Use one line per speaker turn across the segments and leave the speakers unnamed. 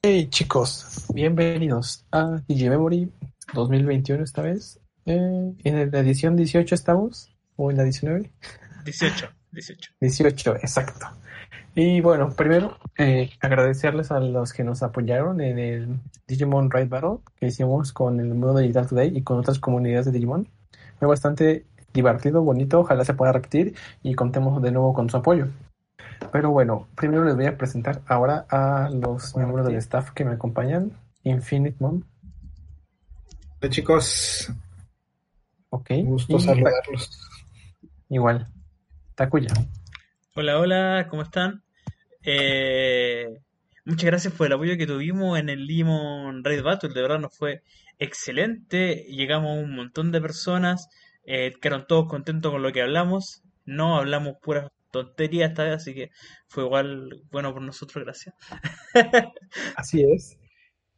Hey chicos, bienvenidos a Digimemory 2021 esta vez. Eh, en la edición 18 estamos, o en la 19.
18, 18.
18, exacto. Y bueno, primero eh, agradecerles a los que nos apoyaron en el Digimon Ride Battle que hicimos con el mundo digital today y con otras comunidades de Digimon. Fue bastante divertido, bonito, ojalá se pueda repetir y contemos de nuevo con su apoyo. Pero bueno, primero les voy a presentar ahora a los miembros del staff que me acompañan. Infinite Mom.
Hola chicos,
Ok.
gusto
Y-
saludarlos.
Igual. Takuya.
Hola, hola, ¿cómo están? Eh, muchas gracias por el apoyo que tuvimos en el Limon Raid Battle, de verdad nos fue excelente, llegamos a un montón de personas, eh, quedaron todos contentos con lo que hablamos, no hablamos puras tonterías esta así que fue igual bueno por nosotros, gracias.
Así es.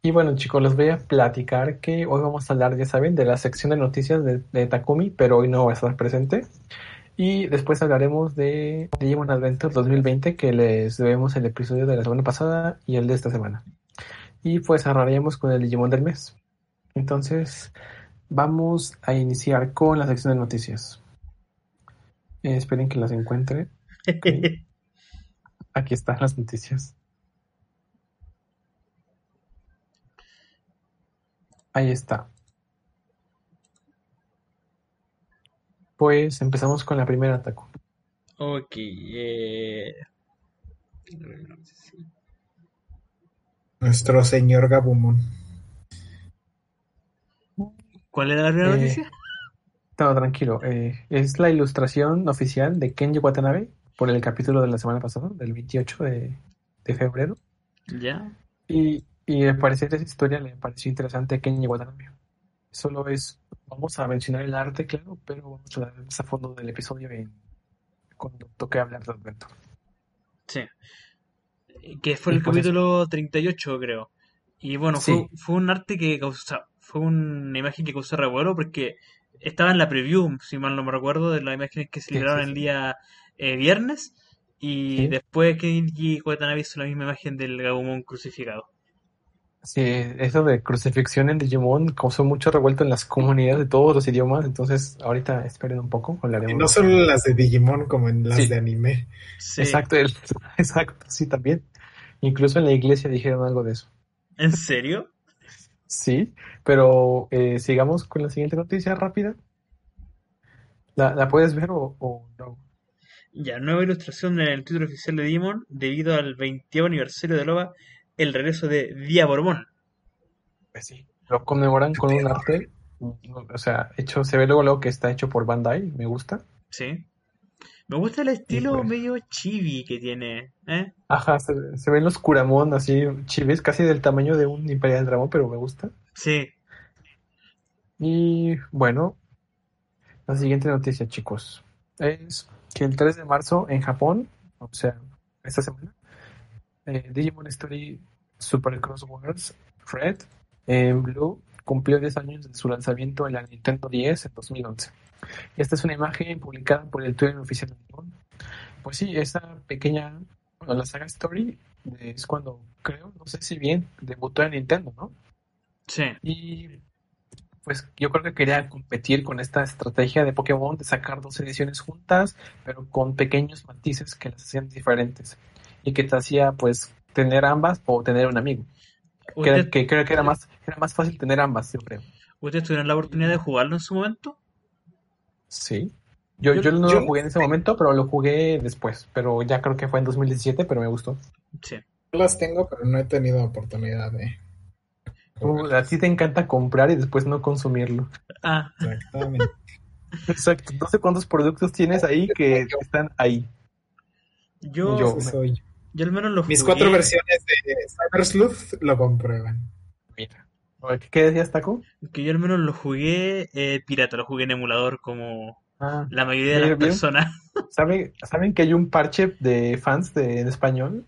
Y bueno, chicos, les voy a platicar que hoy vamos a hablar, ya saben, de la sección de noticias de, Takumi, pero hoy no va a estar presente. Y después hablaremos de Digimon Adventure 2020, que les debemos el episodio de la semana pasada y el de esta semana. Y pues cerraremos con el Digimon del mes. Entonces, vamos a iniciar con la sección de noticias. Esperen que las encuentre. Aquí están las noticias. Ahí está. Pues empezamos con la primera, Taku.
Ok, eh,
Nuestro señor Gabumon.
¿cuál era la primera
Eh,
noticia?
No, tranquilo. eh, es la ilustración oficial de Kenji Watanabe por el capítulo de la semana pasada, del 28 de, de febrero.
Ya,
Y, y al parecer esa historia le pareció interesante a Kenji Watanabe. Solo es, vamos a mencionar el arte, claro, pero vamos a hablar más a fondo del episodio en- cuando toque hablar de Adventure.
sí. Que fue
Y
el
pues eso.
capítulo 38, creo. Y bueno, fue,
Sí.
fue un arte que causó, fue una imagen que causó revuelo porque estaba en la preview, si mal no me recuerdo, de las imágenes que se
Sí,
liberaron
sí,
el día eh, viernes. Y
Sí.
después Kenji Watanabe hizo la misma imagen del Gabumon crucificado.
Sí, eso de crucifixión en Digimon causó mucho revuelto en las comunidades de todos los idiomas, entonces ahorita esperen un poco,
Y
hablaremos.
no solo las de Digimon como en las
Sí.
de anime.
Sí.
Exacto, el- exacto, sí, también. Incluso en la iglesia dijeron algo de eso.
¿En serio?
Sí, pero eh, sigamos con la siguiente noticia rápida. ¿La, la puedes ver o, o no?
Ya, nueva ilustración en el título oficial de Demon debido al 20 aniversario de Loba, el regreso de Diabormon.
Pues sí. Lo conmemoran con un arte, o sea, hecho, se ve luego, luego que está hecho por Bandai, me gusta.
Sí. Me gusta el estilo
pues.
medio chibi que tiene, ¿eh?
Ajá, se, se ven los Kuramon así, chivis, casi del tamaño de un Imperial Dragon, pero me gusta.
Sí.
Y bueno, la siguiente noticia, chicos, es que el 3 de marzo en Japón, o sea, esta semana, eh, Digimon Story Super Cross Worlds Red en Blue cumplió 10 años de su lanzamiento en la Nintendo 10 en 2011. Esta es una imagen publicada por el Twitter oficial de Digimon. Pues sí, esa pequeña, bueno, la saga Story es cuando, creo, no sé si bien, debutó en Nintendo, ¿no?
Sí.
Y pues yo creo que quería competir con esta estrategia de Pokémon de sacar dos ediciones juntas, pero con pequeños matices que las hacían diferentes y que te hacía pues tener ambas o tener un amigo. Que,
¿Usted-
que creo que era más, era más fácil tener ambas, yo creo.
¿Ustedes tuvieron la oportunidad de jugarlo en su momento?
Sí. Yo,
Yo-
yo no
yo-
lo jugué en ese momento, pero lo jugué después. Pero ya creo que fue en 2017, pero me gustó.
Sí.
Yo las tengo, pero no he tenido oportunidad de
Uh, a ti te encanta comprar y después no consumirlo.
Ah,
Exactamente.
Exacto. No sé cuántos productos tienes ahí que están ahí.
yo,
Yo-
soy yo.
yo al menos lo
Mis
jugué.
cuatro versiones de Cyber Sleuth lo comprueban.
Mira. ¿Qué decías, Taco?
Que yo al menos lo jugué eh, pirata, lo jugué en emulador como
Ah,
la mayoría de las
bien.
personas.
¿saben, ¿saben que hay un parche de fans de, en español?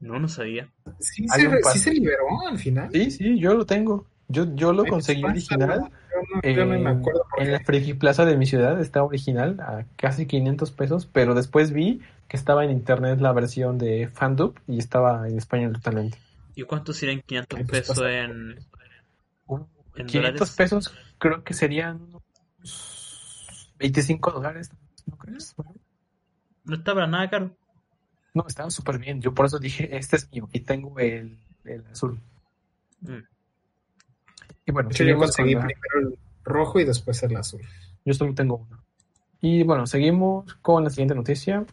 No, no sabía.
Sí,
Hay
se, re- sí se liberó al final.
Sí, sí, yo lo tengo. Yo, yo lo conseguí
pasa,
original.
¿no? Yo no, yo no me
en-
acuerdo por
en
qué.
la Friki Plaza de mi ciudad está original a casi 500 pesos, pero después vi que estaba en internet la versión de Fandub y estaba en español totalmente.
¿Y cuánto serían 500
Ay, pues,
pesos
pasa.
en, en
500
dólares?
pesos creo que serían unos 25 dólares, ¿no crees?
No está para nada caro.
No, estaba súper bien. Yo por eso dije, este es mío y tengo el, el azul.
Mm.
Y bueno,
hecho, yo conseguí
la-
primero el rojo y después el azul.
Yo solo tengo uno. Y bueno, seguimos con la siguiente noticia.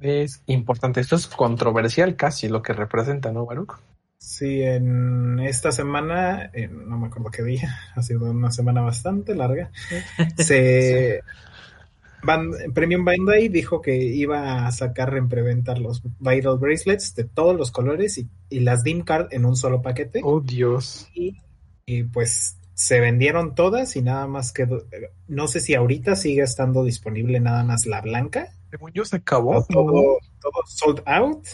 Es importante, esto es controversial casi lo que representa, ¿no, Baruch?
Sí, en esta semana, no me acuerdo qué día, ha sido una semana bastante larga, se... Premium Bandai dijo que iba a sacar en preventa los Vital Bracelets de todos los colores y, y las DIM Card en un solo paquete.
Oh, Dios.
Y, y, pues se vendieron todas y nada más quedó. No sé si ahorita sigue estando disponible nada más la blanca.
Según yo se acabó.
Todo, todo sold out.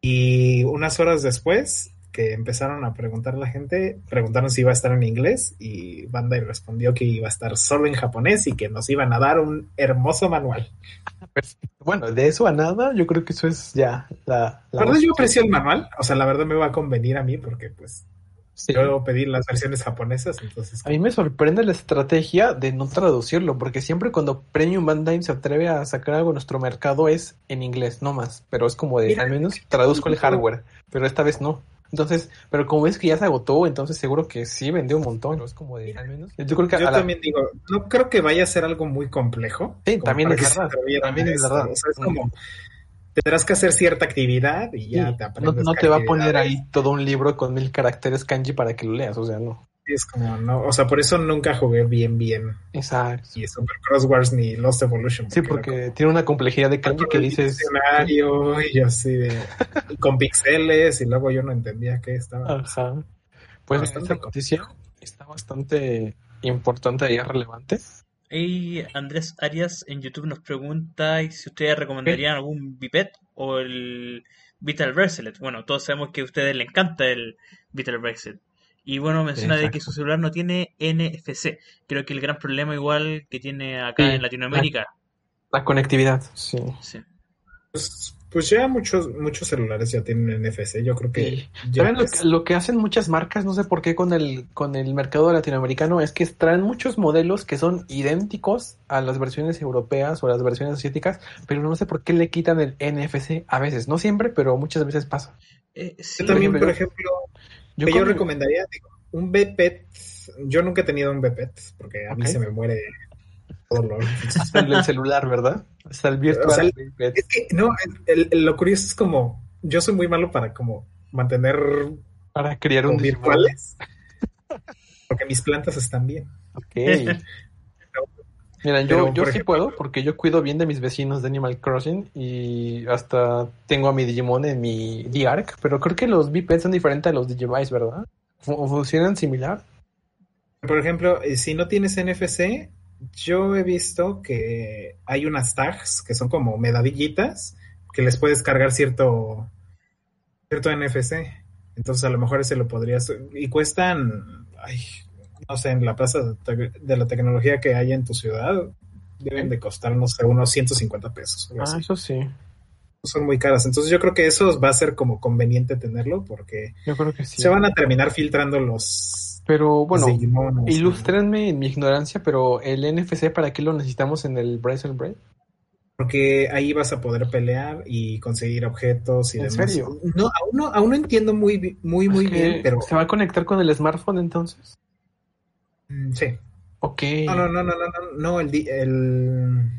Y unas horas después que empezaron a preguntar a la gente, preguntaron si iba a estar en inglés y Bandai respondió que iba a estar solo en japonés y que nos iban a dar un hermoso manual.
Perfecto. Bueno, de eso a nada, yo creo que eso es ya la...
La verdad yo aprecio el manual, o sea, la verdad me va a convenir a mí porque pues
Sí.
yo pedí las versiones japonesas, entonces
A mí me sorprende la estrategia de no traducirlo, porque siempre cuando Premium Bandai se atreve a sacar algo a nuestro mercado es en inglés, no más. Pero es como de,
Mira,
al menos traduzco el hardware, pero esta vez no. Entonces, pero como ves que ya se agotó, entonces seguro que sí vendió un montón. ¿no? Es como de, al menos. Yo creo que
Yo
a la-
también digo, no creo que vaya a ser algo muy complejo.
Sí, también es verdad, también es verdad.
O sea, es como, tendrás que hacer cierta actividad y ya
Sí,
te
no,
aprendes.
no te va a poner ahí todo un libro con mil caracteres kanji para que lo leas, o sea, no.
Es como, no, o sea, por eso nunca jugué bien, bien.
Exacto.
Y Super Cross Wars ni Lost Evolution.
Sí, porque tiene una complejidad de
como
kanji que dices.
diccionario y así de. y con pixeles y luego yo no entendía qué estaba.
Ajá. Pues
Bastante
esta noticia está bastante importante y es relevante.
Y Andrés Arias en YouTube nos pregunta si ustedes recomendarían algún biped o el Vital Bracelet. Bueno, todos sabemos que a ustedes les encanta el Vital Bracelet. Y bueno, menciona de que su celular no tiene NFC. Creo que el gran problema igual que tiene acá
Sí,
en Latinoamérica.
La conectividad, sí.
Sí.
Pues, pues ya muchos, muchos celulares ya tienen NFC. Yo creo que.
Sí.
ya
¿Saben lo que, lo que hacen muchas marcas? No sé por qué con el, con el mercado latinoamericano es que traen muchos modelos que son idénticos a las versiones europeas o las versiones asiáticas, pero no sé por qué le quitan el NFC a veces. No siempre, pero muchas veces pasa.
Eh, sí,
Yo también,
por ejemplo, Yo,
que yo
con-
recomendaría digo, un BPET. Yo nunca he tenido un BPET porque a mí se me muere todo lo.
El celular, ¿verdad? Está el virtual.
O sea, el-. Es que, no, el- el- lo curioso es como. Yo soy muy malo para como mantener
para crear un
virtuales. Porque mis plantas están bien.
Ok. Mira, yo,
Pero,
yo
por
sí
ejemplo-
puedo porque yo cuido bien de mis vecinos de Animal Crossing y hasta tengo a mi Digimon en mi D-Arc, pero creo que los bipeds son diferentes a los Digivice, ¿verdad? Fu- ¿Funcionan similar?
Por ejemplo, eh, si no tienes NFC, yo he visto que hay unas tags que son como medallitas que les puedes cargar cierto, cierto NFC. Entonces a lo mejor ese lo podrías... Y cuestan, ay, no sé, en la plaza de, la tecnología que hay en tu ciudad, deben de costar, no sé, unos 150 pesos.
Ah,
así.
eso sí.
Son muy caras. Entonces yo creo que eso va a ser como conveniente tenerlo porque
Yo creo que sí.
se van a terminar filtrando los...
Pero bueno,
¿no?
ilústrenme en mi ignorancia, pero el NFC, ¿para qué lo necesitamos en el Bracelet Braid?
Porque ahí vas a poder pelear y conseguir objetos y
¿En
demás.
serio?
No, aún no, aún no entiendo muy, muy, muy bien, pero
¿Se va a conectar con el smartphone entonces?
Mm, sí.
Ok.
No, no, no, no, no, no, no, el, el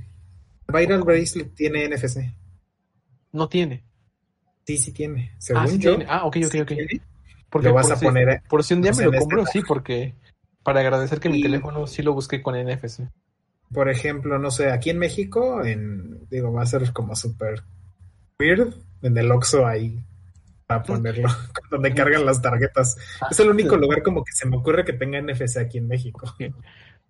Viral Bracelet tiene NFC.
No tiene.
Sí, sí tiene.
Ah,
Según
sí
yo,
tiene. Ah, ok, ok,
sí
ok.
tiene.
Porque
Lo vas
por
a
si,
poner,
por si un día me lo
este
compro,
tag.
sí, porque para agradecer que mi teléfono sí lo busqué con NFC.
por ejemplo, no sé, aquí en México, en, digo, va a ser como súper weird, en el Oxxo ahí para ponerlo, donde cargan las tarjetas. Es el único lugar como que se me ocurre que tenga NFC aquí en México.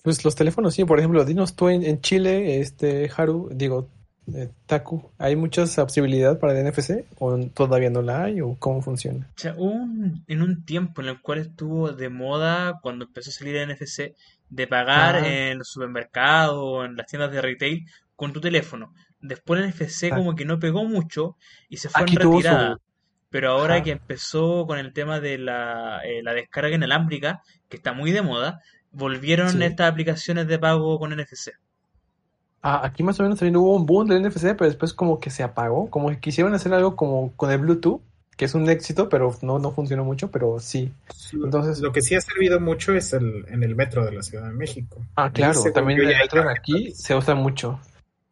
Pues los teléfonos, sí, por ejemplo, dinos tú en, en Chile, este Haru, digo, eh, Taku, ¿hay mucha accesibilidad para el NFC? ¿O todavía no la hay? ¿O cómo funciona?
O sea, un- en un tiempo en el cual estuvo de moda cuando empezó a salir el NFC de pagar
Ah.
en los supermercados o en las tiendas de retail con tu teléfono. Después el NFC
Ah.
como que no pegó mucho y se fue
Aquí
en
tuvo
retirada. Pero ahora
Ajá.
que empezó con el tema de la, eh, la descarga inalámbrica, que está muy de moda, volvieron
Sí.
estas aplicaciones de pago con NFC.
Ah, aquí más o menos también hubo un boom del NFC, pero después como que se apagó, como que quisieron hacer algo como con el Bluetooth, que es un éxito, pero no, no funcionó mucho, pero sí. Entonces-
lo que sí ha servido mucho es el, en el metro de la Ciudad de México.
Ah, claro, también el metro de aquí se usa mucho.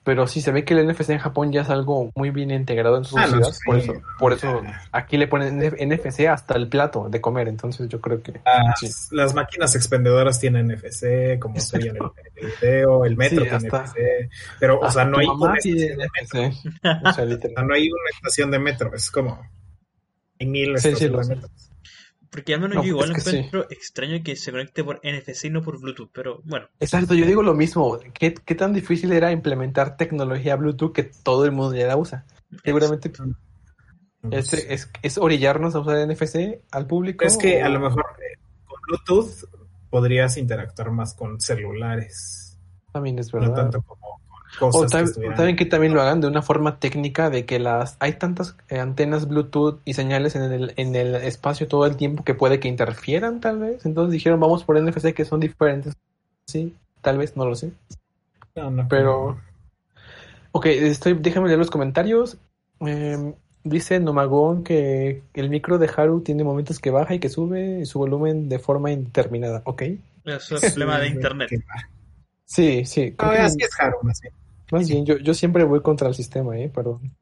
Pero sí, se ve que el NFC en Japón ya es algo muy bien integrado en sus
Ah, no,
por eso, por eso
Ya.
aquí le ponen NFC hasta el plato de comer, entonces yo creo que
Las,
sí.
las máquinas expendedoras tienen NFC, como se ve en el, el video, el metro
Sí,
tiene
hasta-
NFC, pero, o sea, no hay, una estación de metro.
O sea,
no hay una estación de metro, es como, hay mil
sí,
estaciones de metro.
Porque al menos
No,
yo igual
sí.
encuentro extraño que se conecte por NFC y no por Bluetooth, pero bueno,
Exacto, yo digo lo mismo. ¿Qué, qué tan difícil era implementar tecnología Bluetooth que todo el mundo ya la usa? Seguramente es, es, es orillarnos a usar NFC al público.
Es que a lo mejor eh, con Bluetooth podrías interactuar más con celulares,
También es
no
verdad.
tanto como
O
que
tal-
estuvieran...
también que también lo hagan de una forma técnica de que las hay tantas eh, antenas Bluetooth y señales en el, en el espacio todo el tiempo que puede que interfieran tal vez. Entonces dijeron vamos por NFC que son diferentes. Sí, tal vez, no lo sé.
No, no,
Pero Ok, estoy, déjame leer los comentarios. Eh, dice Nomagón que el micro de Haru tiene momentos que baja y que sube su volumen de forma indeterminada. Ok.
eso es problema de internet.
que-
Sí, sí.
No,
que
así es Haru, así.
Más bien, yo, yo siempre voy contra el sistema, ¿eh? Perdón.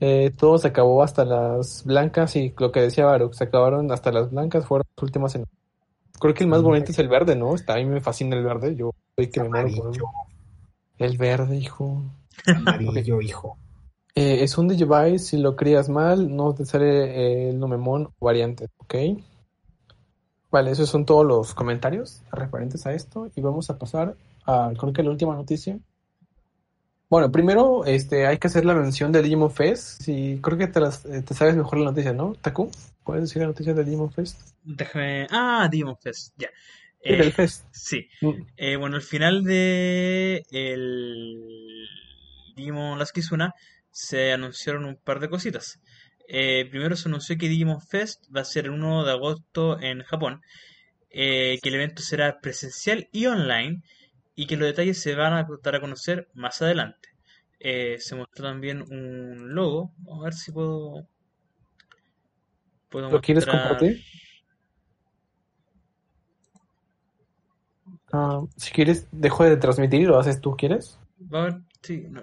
Eh, todo se acabó hasta las blancas y lo que decía Baruch, se acabaron hasta las blancas, fueron las últimas en... Creo que el más
Sí.
bonito es el verde, ¿no? Está, a mí me fascina el verde, yo soy que me muero por
Amarillo,
el verde, hijo.
amarillo, hijo.
Eh, es un device, si lo crías mal, no te sale eh, el nomemon o variante, ¿ok? Vale, esos son todos los comentarios referentes a esto y vamos a pasar a, creo que la última noticia. Bueno, primero este, hay que hacer la mención de Digimon Fest. Creo que te, las, eh, te sabes mejor la noticia, ¿no? Taku, ¿puedes decir la noticia de Digimon Fest?
Déjame. Ah, Demon Fest, ya.
Sí,
Eh,
del Fest.
sí.
Mm,
Eh, bueno, al final de el Digimon Las Kizuna se anunciaron un par de cositas. Eh, primero se anunció que Digimon Fest va a ser el 1 de agosto en Japón, eh, que el evento será presencial y online y que los detalles se van a dar a conocer más adelante. Eh, se mostró también un logo, vamos a ver si puedo, puedo
¿Lo quieres compartir? Ah, si quieres, dejo de transmitir y lo haces tú, ¿quieres?
A ver, sí, no,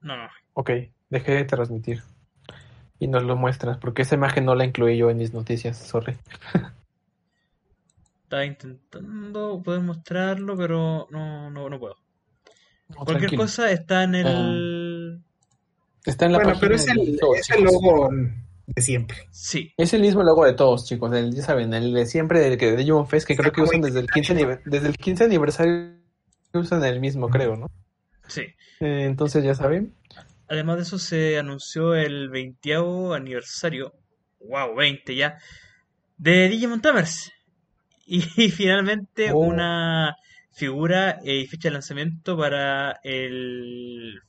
no, no.
Ok, dejé de transmitir. Y nos lo muestras, porque esa imagen no la incluí yo en mis noticias, sorry.
Estaba intentando poder mostrarlo, pero no, no, no puedo.
No,
Cualquier
tranquilo.
cosa está en el...
Está en la
Bueno,
página
pero es el,
todos,
es el logo de siempre.
Sí,
Es el mismo logo de todos, chicos. El, ya saben, el de siempre, del que de Digimon Fest, que
Está
creo que usan desde el 15 anive- desde el 15 aniversario usan el mismo, creo, ¿no?
sí.
Eh, entonces ya saben.
Además de eso se anunció el 20 aniversario, wow, 20 ya, de Digimon Tamers. Y, finalmente
Oh.
una figura eh, y fecha de lanzamiento para el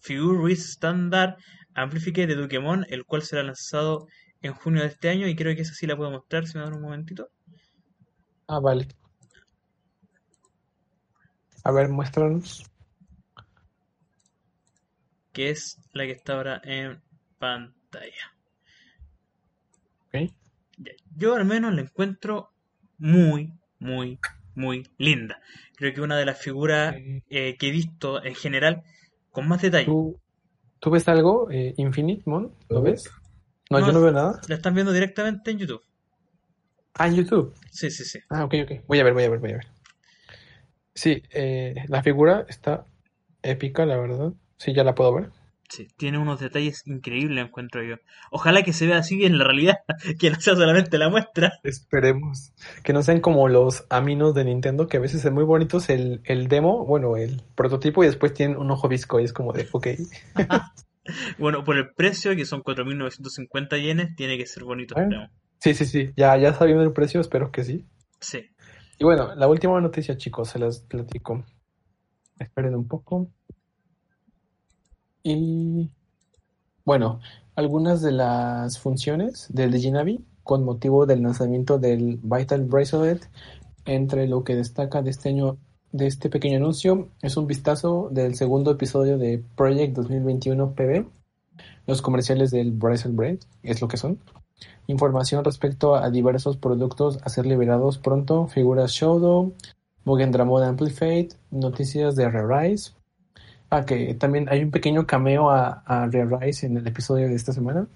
Figure Standard Amplifique de Dukemon, el cual será lanzado en junio de este año y creo que esa sí la puedo mostrar si me dan un momentito.
Ah, vale. A ver, muéstranos.
que es la que está ahora en pantalla.
Ok.
Ya, Yo al menos la encuentro muy, muy, muy linda. Creo que una de las figuras
Eh,
que he visto en general con más detalle.
¿Tú, ¿Tú ves algo? Eh, Infinite Mon, ¿lo ves? No,
No,
yo no veo nada.
La están viendo directamente en YouTube.
Ah, en YouTube.
Sí, sí, sí.
Ah, ok, ok. Voy a ver, voy a ver, voy a ver. Sí, eh, la figura está épica, la verdad. Sí, ya la puedo ver.
Sí, tiene unos detalles increíbles, encuentro yo. Ojalá que se vea así en la realidad, que no sea solamente la muestra.
Esperemos. Que no sean como los aminos de Nintendo, que a veces son muy bonitos el, el demo, bueno, el prototipo, y después tienen un ojo visco y es como de, ok.
Bueno, por el precio, que son 4.950 yenes, tiene que ser bonito.
Bueno.
esperemos.
Sí, sí, sí. Ya, ya sabiendo el precio, espero que sí.
Sí.
Y bueno, la última noticia, chicos, se las platico. Esperen un poco. Y bueno, algunas de las funciones del Diginavi con motivo del lanzamiento del Vital Bracelet. Entre lo que destaca de este año de este pequeño anuncio es un vistazo del segundo episodio de Project 2021 PB. Los comerciales del Bracelet es lo que son. Información respecto a diversos productos a ser liberados pronto, figuras Shodo, Mugen Dramon Amplified, noticias de Re-Rise. Ah, que también hay un pequeño cameo a, a Re-Rise en el episodio de esta semana.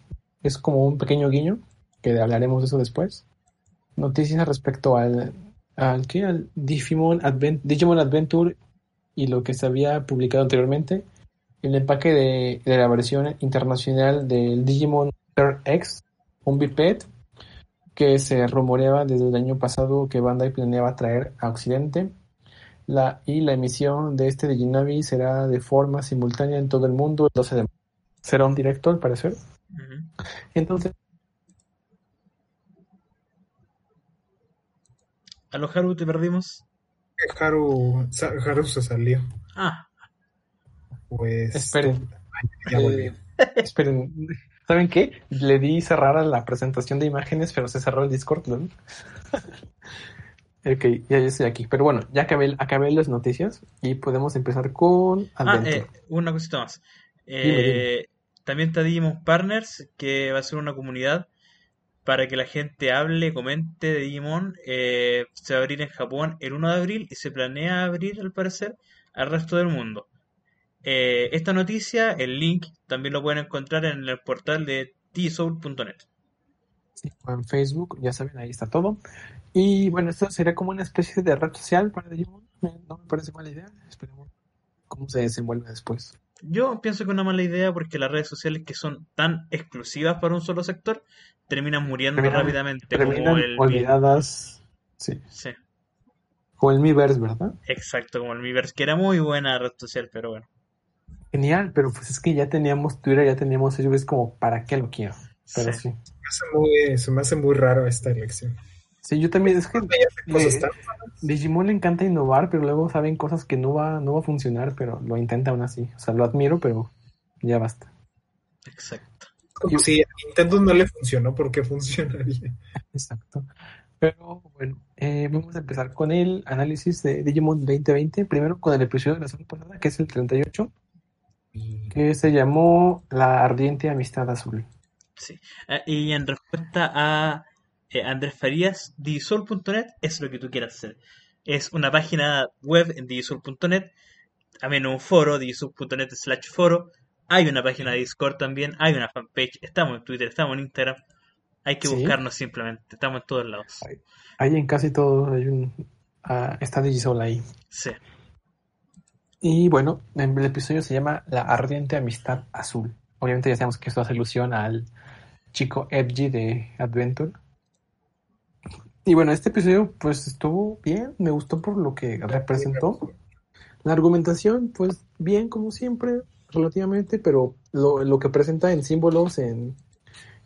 Es como un pequeño guiño, que hablaremos de eso después. Noticias respecto al, al, ¿qué? al Digimon Adventure y lo que se había publicado anteriormente. El empaque de, de la versión internacional del Digimon X, un biped que se rumoreaba desde el año pasado que Bandai planeaba traer a Occidente. La, y la emisión de este Diginavi será de forma simultánea en todo el mundo el 12 de marzo. Será un directo, al parecer. Entonces,
A los Haru te perdimos.
Haru, Sa- Haru se salió.
Ah,
Pues.
esperen.
Ya volvió.
Eh, esperen. ¿Saben qué? Le di cerrar a la presentación de imágenes, pero se cerró el Discord, ¿no? ok, ya, ya estoy aquí. Pero bueno, ya acabé, acabé las noticias y podemos empezar con
ah
Adventure.
eh, una cosita más.
Dime,
Eh, También está Digimon Partners, que va a ser una comunidad para que la gente hable, comente de Digimon. Eh, se va a abrir en Japón el 1 de abril y se planea abrir, al parecer, al resto del mundo. Eh, esta noticia, el link, también lo pueden encontrar en el portal de tsoul.net.
Sí, o en Facebook, ya saben, ahí está todo. Y bueno, esto sería como una especie de red social para Digimon. No me parece mala idea. Esperemos cómo se desenvuelve después.
Yo pienso que es una mala idea porque las redes sociales que son tan exclusivas para un solo sector terminan muriendo
Terminan-
rápidamente.
Terminan
como el,
olvidadas. Sí,
Sí,
como el Miiverse, ¿verdad?
exacto, como el Miiverse, que era muy buena red social, pero bueno.
Genial, pero pues es que ya teníamos Twitter, ya teníamos Facebook, es como, ¿para qué lo quiero? Pero
Sí.
sí.
Me hace muy- se me hace muy raro esta elección.
Sí, yo también, es que le-
tan-
Digimon le encanta innovar, pero luego saben cosas que no va, no va a funcionar, pero lo intenta aún así. O sea, lo admiro, pero ya basta.
Exacto.
Como si a Nintendo no le funcionó, ¿por qué funcionaría?
Exacto. Pero bueno, eh, vamos a empezar con el análisis de Digimon 2020. Primero con el episodio de la semana pasada, que es el 38, que se llamó La Ardiente Amistad Azul.
Sí. Ah, y en respuesta a eh, Andrés Farías, digisol.net es lo que tú quieras hacer. Es una página web en digisol.net, también un foro, digisol.net slash foro. Hay una página de Discord también, hay una fanpage, estamos en Twitter, estamos en Instagram. Hay que
Sí.
buscarnos simplemente, estamos en todos lados.
Ahí en casi todo hay un, ah, está Digisol ahí.
Sí.
Y bueno, el episodio se llama La Ardiente Amistad Azul. Obviamente ya sabemos que esto hace alusión al chico Edgy de Adventure. Y bueno, este episodio pues estuvo bien, me gustó por lo que representó. La argumentación pues bien como siempre, relativamente, pero lo, lo que presenta en símbolos, en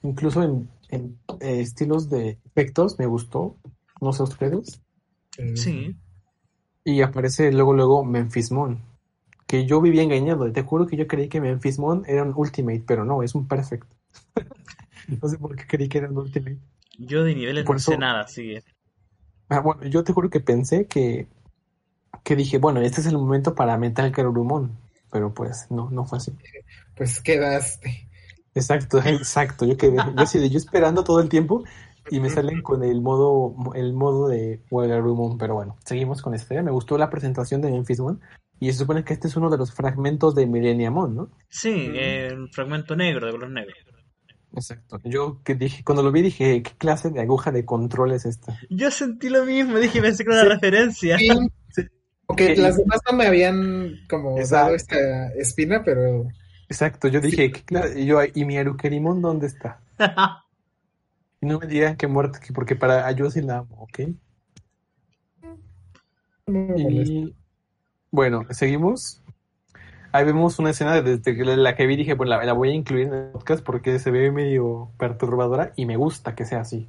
incluso en, en, eh, estilos de efectos, me gustó. No sé ustedes.
Sí.
Y aparece luego, luego Memphismon. Que yo vivía engañado. Te juro que yo creí que Memphismon era un Ultimate, pero no, es un Perfect. no sé por qué creí que era un Ultimate.
Yo de niveles
Por
no sé
eso-
nada, así que
Ah, bueno, yo te juro que pensé que, que dije, bueno, este es el momento para Metal Garurumon. Pero pues no, no fue así.
Pues quedaste.
Exacto, exacto. Yo quedé, yo de yo esperando todo el tiempo y me salen con el modo, el modo de Garurumon. Pero bueno, seguimos con esta. Me gustó la presentación de Memphismon. Y se supone que este es uno de los fragmentos de Millenniamon, ¿no?
sí,
Mm.
eh, un fragmento negro de color negro.
Exacto. Yo que dije, cuando lo vi dije, ¿qué clase de aguja de control es esta?
Yo sentí lo mismo, dije, pensé que era una referencia.
Sí. Porque las demás no me habían como
Exacto.
dado esta espina, pero
Exacto, yo dije, ¿qué clase? Y yo, ¿y mi Arukerimon dónde está? Y no me digan que muerto, que porque para yo sí la amo, ¿ok?
no.
Y bueno, seguimos. Ahí vemos una escena desde que la que vi dije, pues la, la voy a incluir en el podcast porque se ve medio perturbadora y me gusta que sea así.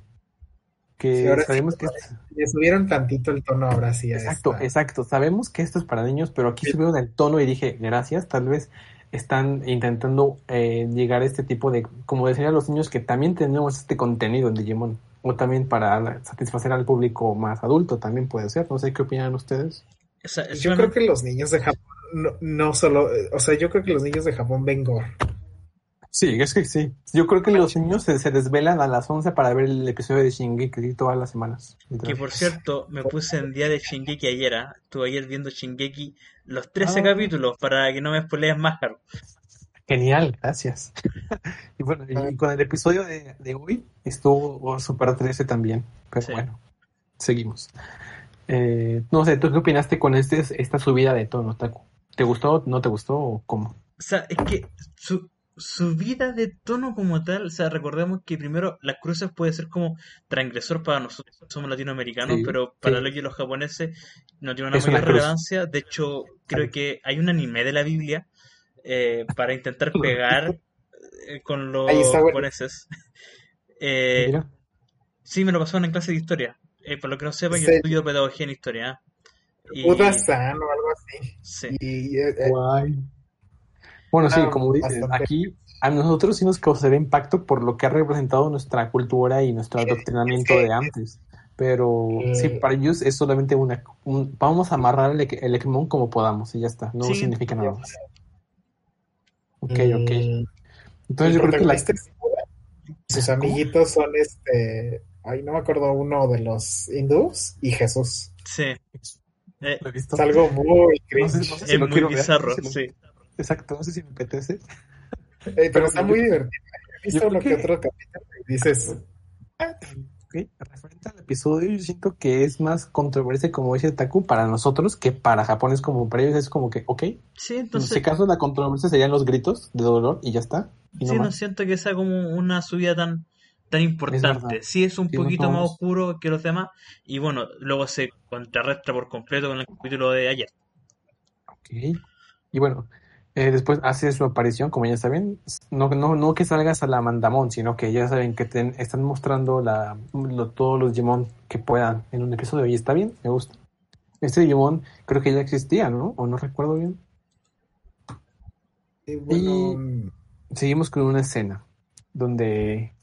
Que
Sí, ahora sí,
sabemos que
Le subieron tantito el tono ahora sí a
Exacto,
esta.
exacto. Sabemos que esto es para niños, pero aquí subieron el tono y dije, gracias, tal vez están intentando eh, llegar a este tipo de, como decían los niños, que también tenemos este contenido en Digimon, o también para satisfacer al público más adulto, también puede ser. No sé qué opinan ustedes.
Yo
una-
creo que los niños de Japón no, no solo, o sea, yo creo que los niños de Japón ven gore.
Sí, es que sí. Yo creo que los niños se, se desvelan a las 11 para ver el episodio de Shingeki todas las semanas.
Que por cierto, me puse en día de Shingeki ayer. ¿ah? Estuve ayer viendo Shingeki los 13
Ah.
capítulos para que no me spoilees más, Haru.
Genial, gracias. y bueno, y, y con el episodio de, de hoy estuvo Super 13 también. Pero
Sí.
bueno, seguimos. Eh, no sé, ¿tú qué opinaste con este, esta subida de tono, Taku? ¿Te gustó, no te gustó o cómo?
O sea, es que su subida de tono como tal, o sea, recordemos que primero las cruces puede ser como transgresor para nosotros, somos latinoamericanos,
Sí,
pero para
sí.
lo que los japoneses no tiene una
Es una
mayor relevancia. De hecho, creo que hay un anime de la Biblia eh, para intentar pegar eh, con los japoneses. Eh,
Mira,
sí, me lo pasaron en clase de historia. Eh, por lo que no sepa, yo
Sí.
estudio pedagogía en historia.
Buda-san o algo así.
sí.
Y, eh, eh,
guay. Bueno, sí, como dices,
bastante.
aquí a nosotros sí nos causaría impacto por lo que ha representado nuestra cultura y nuestro adoctrinamiento de antes. Pero
Eh.
sí, para ellos es solamente una... un- vamos a amarrar el, el Ekmon como podamos y ya está. No
Sí.
significa nada más. Ok, ok.
mm,
Entonces yo creo que la...
Sus amiguitos son este. Ay, no me acuerdo uno de los hindús y Jesús.
Sí. Eh,
lo he visto.
Es algo muy
No sé-
cringe.
no sé si
es
lo
muy
ver,
bizarro,
no lo-
sí.
Exacto, no sé si me apetece.
Eh, pero está
yo-
muy divertido. He visto
creo
que
que-
otro capítulo y dices.
Ok, Referente al episodio, yo siento que es más controversia, como dice Taku, para nosotros que para Japón es como, para ellos es como que, ok,
Sí,
en
entonces,
ese caso la controversia serían los gritos de dolor y ya está. Y no
sí, no
más.
siento que sea como una subida tan, tan importante.
verdad.
Sí, es un
Sí,
poquito más oscuro que los demás. Y bueno, luego se contrarresta por completo con el capítulo de ayer.
Ok. Y bueno, eh, después hace su aparición, como ya saben, no, no, no que salgas a la Mandamón, sino que ya saben que te están mostrando la, lo- todos los Digimon que puedan en un episodio y está bien, me gusta. Este Digimon creo que ya existía, ¿no? O no recuerdo bien.
Y bueno,
Seguimos con una escena donde,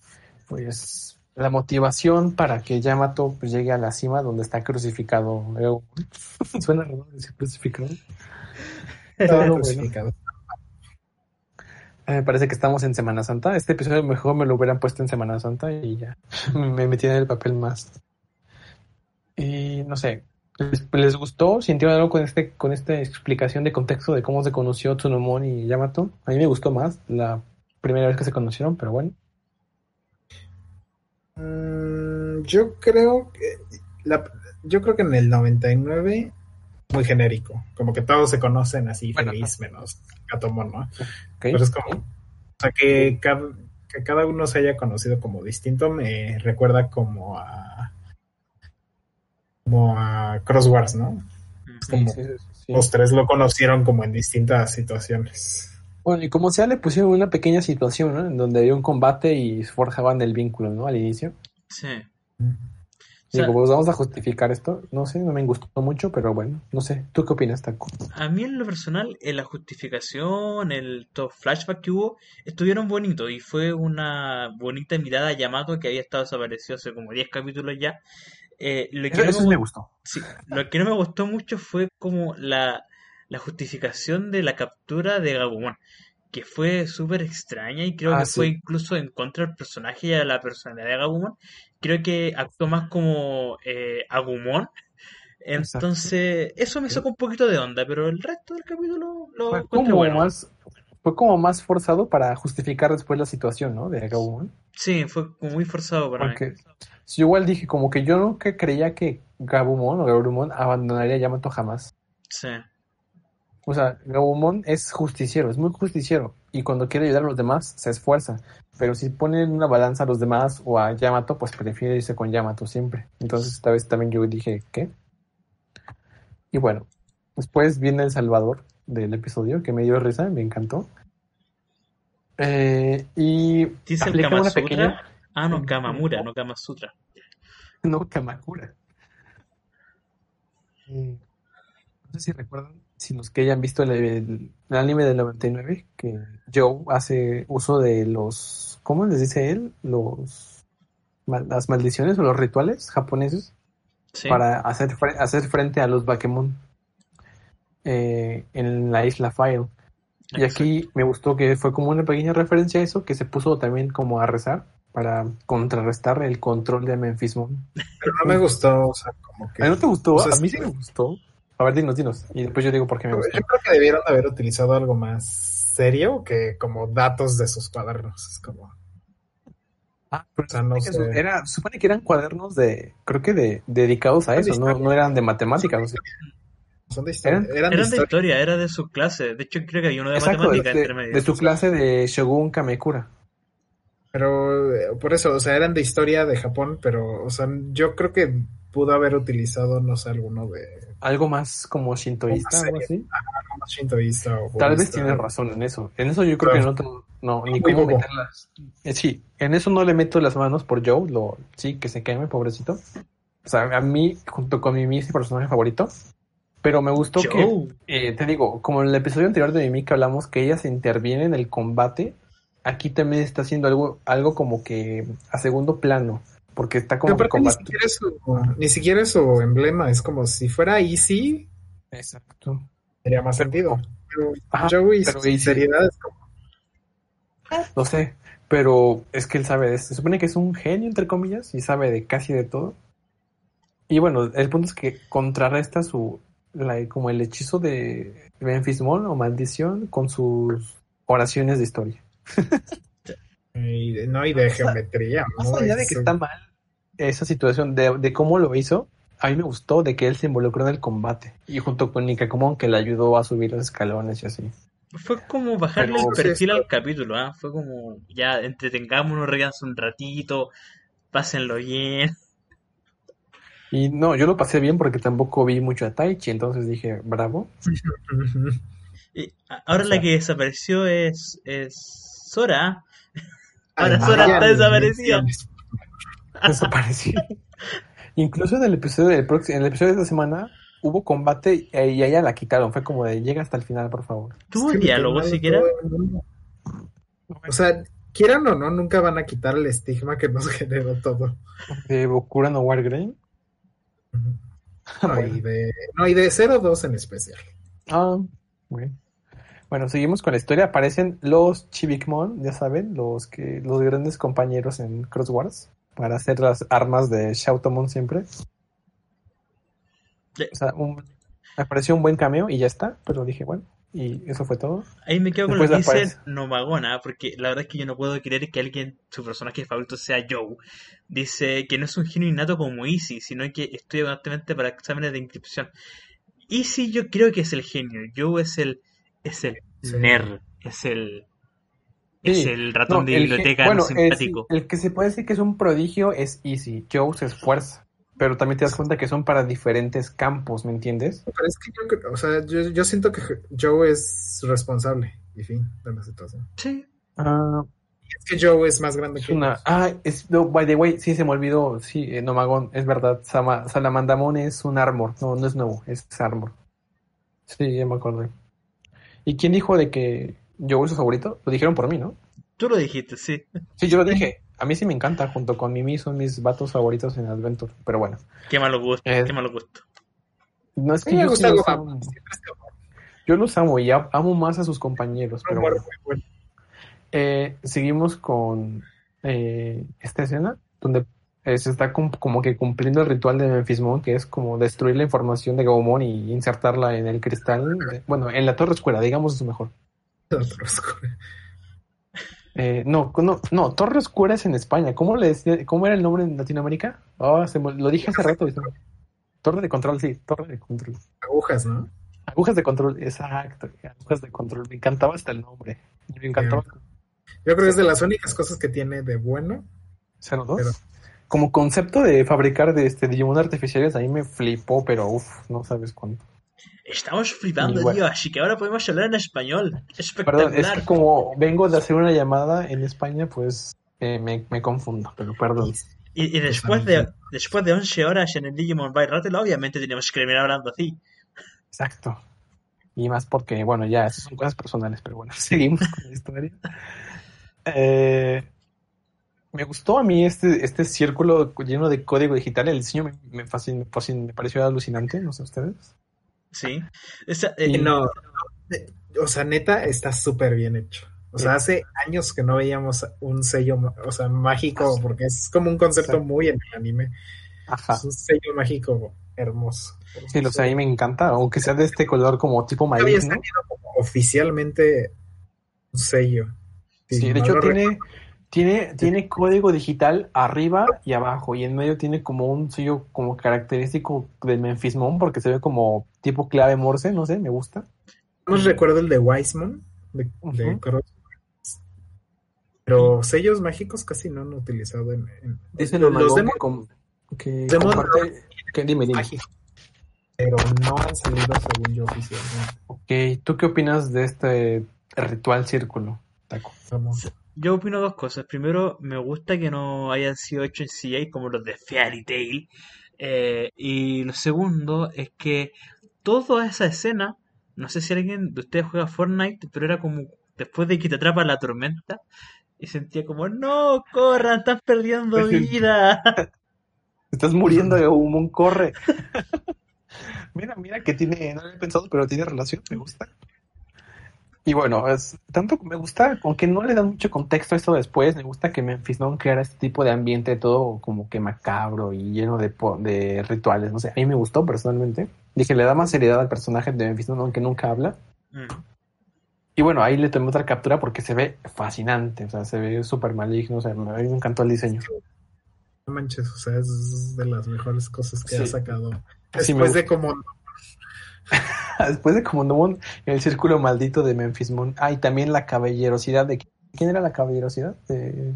pues, la motivación para que Yamato pues, llegue a la cima donde está crucificado. Suena raro decir crucificado. bueno.
crucificado.
Eh, Me parece que estamos en Semana Santa. Este episodio mejor me lo hubieran puesto en Semana Santa y ya me metí en el papel más. Y no sé, ¿les, les gustó? ¿Sintieron algo con este con esta explicación de contexto de cómo se conoció Tsunomon y Yamato? A mí me gustó más la primera vez que se conocieron, pero bueno.
Mm, yo creo que la- yo creo que en el 99 muy genérico, como que todos se conocen así
Bueno,
feliz menos Gatomon, ¿no? Pero es como, o sea, que cada, que cada uno se haya conocido como distinto me recuerda como a como a Crosswords, ¿no?
Sí,
como-
sí, sí, sí.
Los tres lo conocieron como en distintas situaciones.
Bueno, y como sea, le pusieron una pequeña situación, ¿no? En donde había un combate y forjaban el vínculo, ¿no? Al inicio.
Sí. O sea,
Digo, pues vamos a justificar esto. No sé, no me gustó mucho, pero bueno, no sé. ¿Tú qué opinas, Taco?
a mí en lo personal, en la justificación, el todo flashback que hubo, estuvieron bonitos y fue una bonita mirada a Yamato que había estado desaparecido hace como 10 capítulos ya. Eh, lo que
Eso,
no
eso
me
sí me
gu-
gustó.
Sí, lo que no me gustó mucho fue como la, la justificación de la captura de Gabumon, que fue súper extraña y creo
Ah,
que fue incluso en contra del personaje y de la personalidad de Gabumon. Creo que actuó más como eh, Agumon. Entonces, eso me sacó un poquito de onda, pero el resto del capítulo lo
Fue como,
bueno.
más, fue como más forzado para justificar después la situación, ¿no? De Gabumon.
Sí, fue como muy forzado para mí.
Porque yo igual dije, como que yo nunca creía que Gabumon o Gabumon abandonaría a Yamato jamás.
Sí,
O sea, Gabumon es justiciero, es muy justiciero. Y cuando quiere ayudar a los demás, se esfuerza. Pero si pone en una balanza a los demás o a Yamato, pues prefiere irse con Yamato siempre. Entonces, esta vez también yo dije, ¿qué? Y bueno, después viene El Salvador del episodio, que me dio risa, me encantó. Eh, y
¿Dice el Kama
una
Sutra?
pequeña...
Ah, no, Kamamura, no Kama Sutra.
No, Kamakura. Eh, No sé si recuerdan, si los que hayan visto el, el- el anime del 99, que Joe hace uso de los, ¿cómo les dice él? Los, las maldiciones o los rituales japoneses
Sí.
para hacer, fre- hacer frente a los Bakemon eh, en la isla File. Y aquí me gustó que fue como una pequeña referencia a eso, que se puso también como a rezar para contrarrestar el control de Memphis Moon.
Pero no me gustó, o sea, como que...
¿A no te gustó?
o sea,
a mí sí me gustó. A ver, dinos, dinos. Y después yo digo por qué me
Yo
gustó.
creo que debieron haber utilizado algo más serio que como datos de sus cuadernos. Es como...
Ah, pero
O sea, no sé.
era, supone que eran cuadernos de, creo que de, dedicados a eso, no, no eran de matemáticas.
Son de historia.
Eran-
Eran, de
Eran de
historia.
historia, era de su clase. De hecho, creo que hay uno de
Exacto, de,
matemática
de-
entre medio.
de su clase de Shogun Kamekura.
Pero eh, por eso, o sea, eran de historia de Japón, pero, o sea, yo creo que pudo haber utilizado, no sé, alguno de
Algo más como shintoísta, algo así.
algo más shintoísta o
Tal vez tienes razón en eso. En eso yo creo que no, no ni cómo
bobo.
meterlas. Eh, sí, en eso no le meto las manos por Joe, lo, sí, que se queme, pobrecito. O sea, a mí, junto con Mimi, es mi personaje favorito. Pero me gustó que, eh, te digo, como en el episodio anterior de Mimi que hablamos que ella se interviene en el combate, aquí también está haciendo algo, algo como que a segundo plano. Porque está como
Pero
que
ni siquiera, es su, ni siquiera es su emblema, es como si fuera Easy,
Exacto.
Sería más
Pero-
sentido. Pero
Ajá,
Joey,
pero
su
y sí.
sinceridad es como.
Lo sé, pero es que él sabe de Se supone que es un genio, entre comillas, y sabe de casi de todo. Y bueno, el punto es que contrarresta su, la- como el hechizo de Memphis Mall o maldición con sus oraciones de historia.
y de- no, y de geometría.
Más
¿no?
allá de que está mal esa situación, de, de cómo lo hizo, a mí me gustó de que él se involucró en el combate. Y junto con Nikakumon que le ayudó a subir los escalones y así.
Fue como bajarle
Pero-
el perfil al capítulo, ¿ah? Fue como, ya, entretengámonos, reíanse un ratito, pásenlo bien.
Y no, yo lo pasé bien porque tampoco vi mucho a Taichi, entonces dije, bravo.
Y ahora
O sea-
la que desapareció es, es Sora. Ahora
Ay,
Sora
ya,
está
desapareció. Incluso en el episodio del próximo, en el episodio de esta semana hubo combate eh, y a ella la quitaron. Fue como de llega hasta el final, por favor.
¿Tuvo
Es que me
diálogo siquiera?
O sea, quieran o no, nunca van a quitar el estigma que nos generó todo.
De Bokura no Wargame.
Ujú. No,
Bueno.
y de, no, y de 0-2 en especial.
Ah, bueno. Bueno, seguimos con la historia. Aparecen los Chibikmon, ya saben, los que los grandes compañeros en Cross Wars para hacer las armas de Shoutomon siempre.
Sí.
O sea, un, me pareció un buen cameo y ya está, pero dije, bueno, y eso fue todo.
Ahí me quedo con
Después
lo que dice. Nomagona, porque la verdad es que yo no puedo creer que alguien, su personaje favorito sea Joe. Dice que no es un genio innato como Easy, sino que estudia constantemente para exámenes de inscripción. Easy yo creo que es el genio, Joe es el, es el
Sí.
nerd, es el, es
Sí.
el ratón
No,
de
el
biblioteca
bueno,
no simpático.
El, que se puede decir que es un prodigio es Easy. Joe se esfuerza. Pero también te das cuenta que son para diferentes campos, ¿me entiendes?
Pero es que yo, o sea, yo, yo siento que Joe es responsable, y fin, de la situación.
Sí,
Ah,
Es que Joe es más grande
es
que
una. Ah, es. No, by the way, sí se me olvidó. Sí, eh, Nomagón, es verdad. Sama- Salamandamon es un armor. No, no es nuevo, es armor. Sí, ya me acordé. ¿Y quién dijo de que Joe es su favorito? Lo dijeron por mí, ¿no?
tú lo dijiste, sí.
Sí, yo lo dije. A mí sí me encanta. Junto con Mimi son mis vatos favoritos en Adventure. Pero bueno.
Qué malo gusto,
Eh,
qué malo gusto.
No es que
me
yo sí los amo. Yo los amo y amo más a sus compañeros. Pero bueno.
bueno.
Eh, seguimos con eh, esta escena donde se está como que cumpliendo el ritual de Memphis Moon, que es como destruir la información de Gaumon y insertarla en el cristal. de- bueno, en la torre oscura, digamos eso mejor.
Otro oscuro.
Eh, no, no, no, Torre Oscura es en España. ¿Cómo le decía- cómo era el nombre en Latinoamérica? Ah, se lo dije hace rato. Torre de control, sí, torre de control.
Agujas, ¿no?
Agujas de control, exacto. Agujas de control. Me encantaba hasta el nombre. Me encantaba.
Yo creo que es de las únicas cosas que tiene de bueno.
02. Como concepto de fabricar de este Digimon artificiales, ahí me flipó, pero uff, no sabes cuánto.
Estamos flipando,
bueno.
tío, así que ahora podemos hablar en español.
Perdón, es
Espectacular.
que como vengo de hacer una llamada en España, pues eh, me, me confundo, pero perdón.
Y, y después de después de 11 horas en el Digimon by Rattle, obviamente teníamos que terminar hablando así.
Exacto. Y más porque, bueno, ya, esas son cosas personales, pero bueno, seguimos con la historia. Eh, me gustó a mí este, este círculo lleno de código digital. El diseño me, me, fascin- fascin- me pareció alucinante, no sé ustedes.
Sí. Esa,
Eh, no, o sea, neta, está súper bien hecho. O sea, hace años que no veíamos un sello, o sea, mágico, porque es como un concepto muy en el anime.
Ajá.
Es un sello mágico hermoso.
Sí, o sea, a mí me encanta, aunque sea de este color como tipo maíz, ¿no?
salido como oficialmente un sello. Si
Sí, de hecho tiene, tiene, tiene código digital arriba y abajo, y en medio tiene como un sello como característico del Memphismon, porque se ve como tipo clave Morse, no sé, me gusta.
No recuerdo el de Wiseman, de, de
Ujú.
Cross. Pero sellos mágicos casi no han utilizado en... en-
Dice
los
los
demos
que comparte- que dime, dime.
pero no han salido según yo oficialmente.
Ok, ¿tú qué opinas de este ritual círculo, Taco?
Vamos.
Yo opino dos cosas. Primero, me gusta que no hayan sido hechos en CGI como los de Fairy Tail. Eh, y lo segundo es que toda esa escena, no sé si alguien de ustedes juega Fortnite, pero era como después de que te atrapa la tormenta. Y sentía como, no, corran, estás perdiendo vida.
Estás muriendo de un corre. mira, mira que tiene, no lo he pensado, pero tiene relación, me gusta. Y bueno, es tanto que me gusta, aunque no le dan mucho contexto a esto después, me gusta que Memphis no creara este tipo de ambiente todo como que macabro y lleno de, po- de rituales, no sé, a mí me gustó personalmente. Dije, le da más seriedad al personaje de Memphis, ¿no? aunque nunca habla.
Mm.
Y bueno, ahí le tomé otra captura porque se ve fascinante, o sea, se ve súper maligno, o sea, a mí me encantó el diseño.
No manches, o sea, es de las mejores cosas que
Sí.
ha sacado.
Sí,
Después de
gusta.
como
Después de como no el círculo maldito de Memphis Moon. Ah, y también la caballerosidad de ¿quién era la caballerosidad? De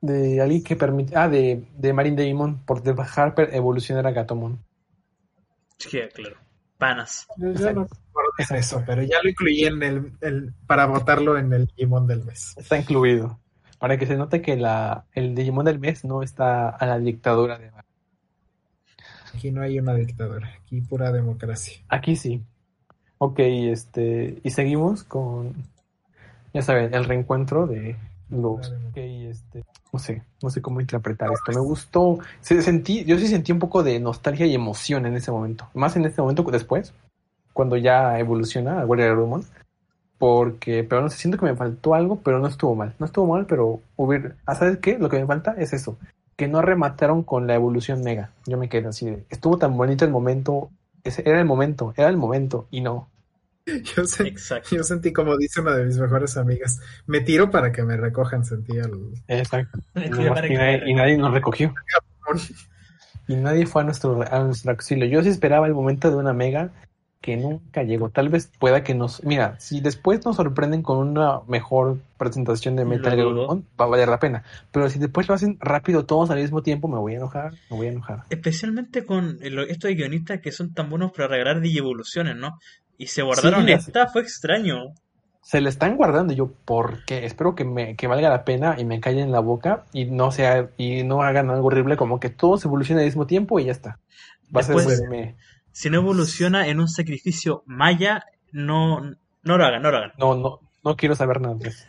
de alguien que permite ah de, de Marine Damon por dejar per- evolucionar a Gatomon.
Sí, claro. Panas.
Yo no recuerdo
Exacto.
eso, pero ya lo incluí en el, el- para votarlo en el Digimon del mes.
Está incluido. Para que se note que la, el Digimon del mes no está a la dictadura de
Aquí no hay una dictadura, aquí pura democracia.
Aquí sí. Ok, este, y seguimos con, ya saben, el reencuentro de los, este, no sé, no sé cómo interpretar esto. Me gustó, se sentí, yo sí sentí un poco de nostalgia y emoción en ese momento. Más en este momento que después, cuando ya evoluciona a Warrior Rumon. Porque, pero no sé, siento que me faltó algo, pero no estuvo mal. No estuvo mal, pero hubiera, ah, ¿sabes qué? Lo que me falta es eso. Que no remataron con la evolución mega. Yo me quedé así de, estuvo tan bonito el momento, ese era el momento, era el momento, y no.
Yo, sé-
Exacto.
yo sentí como dice una de mis mejores amigas, me tiro para que me recojan, sentí el...
Exacto.
Me
Y,
tira para
y
que
nadie,
me
y nadie nos recogió. Y nadie fue a nuestro, a nuestro auxilio. Yo sí esperaba el momento de una mega que nunca llegó. Tal vez pueda que nos... Mira, si después nos sorprenden con una mejor presentación de Metal Gear va a valer la pena. Pero si después lo hacen rápido todos al mismo tiempo, me voy a enojar, me voy a enojar.
Especialmente con estos guionistas que son tan buenos para regalar digievoluciones, ¿no? Y se guardaron
Sí,
esta, fue extraño.
Se le están guardando yo, ¿por qué? Espero que me que valga la pena y me callen la boca y no sea y no hagan algo horrible como que todos evolucionen al mismo tiempo y ya está. Va a ser.
Si no evoluciona en un sacrificio maya, no, no lo hagan, no lo hagan.
No, no, no quiero saber nada de eso.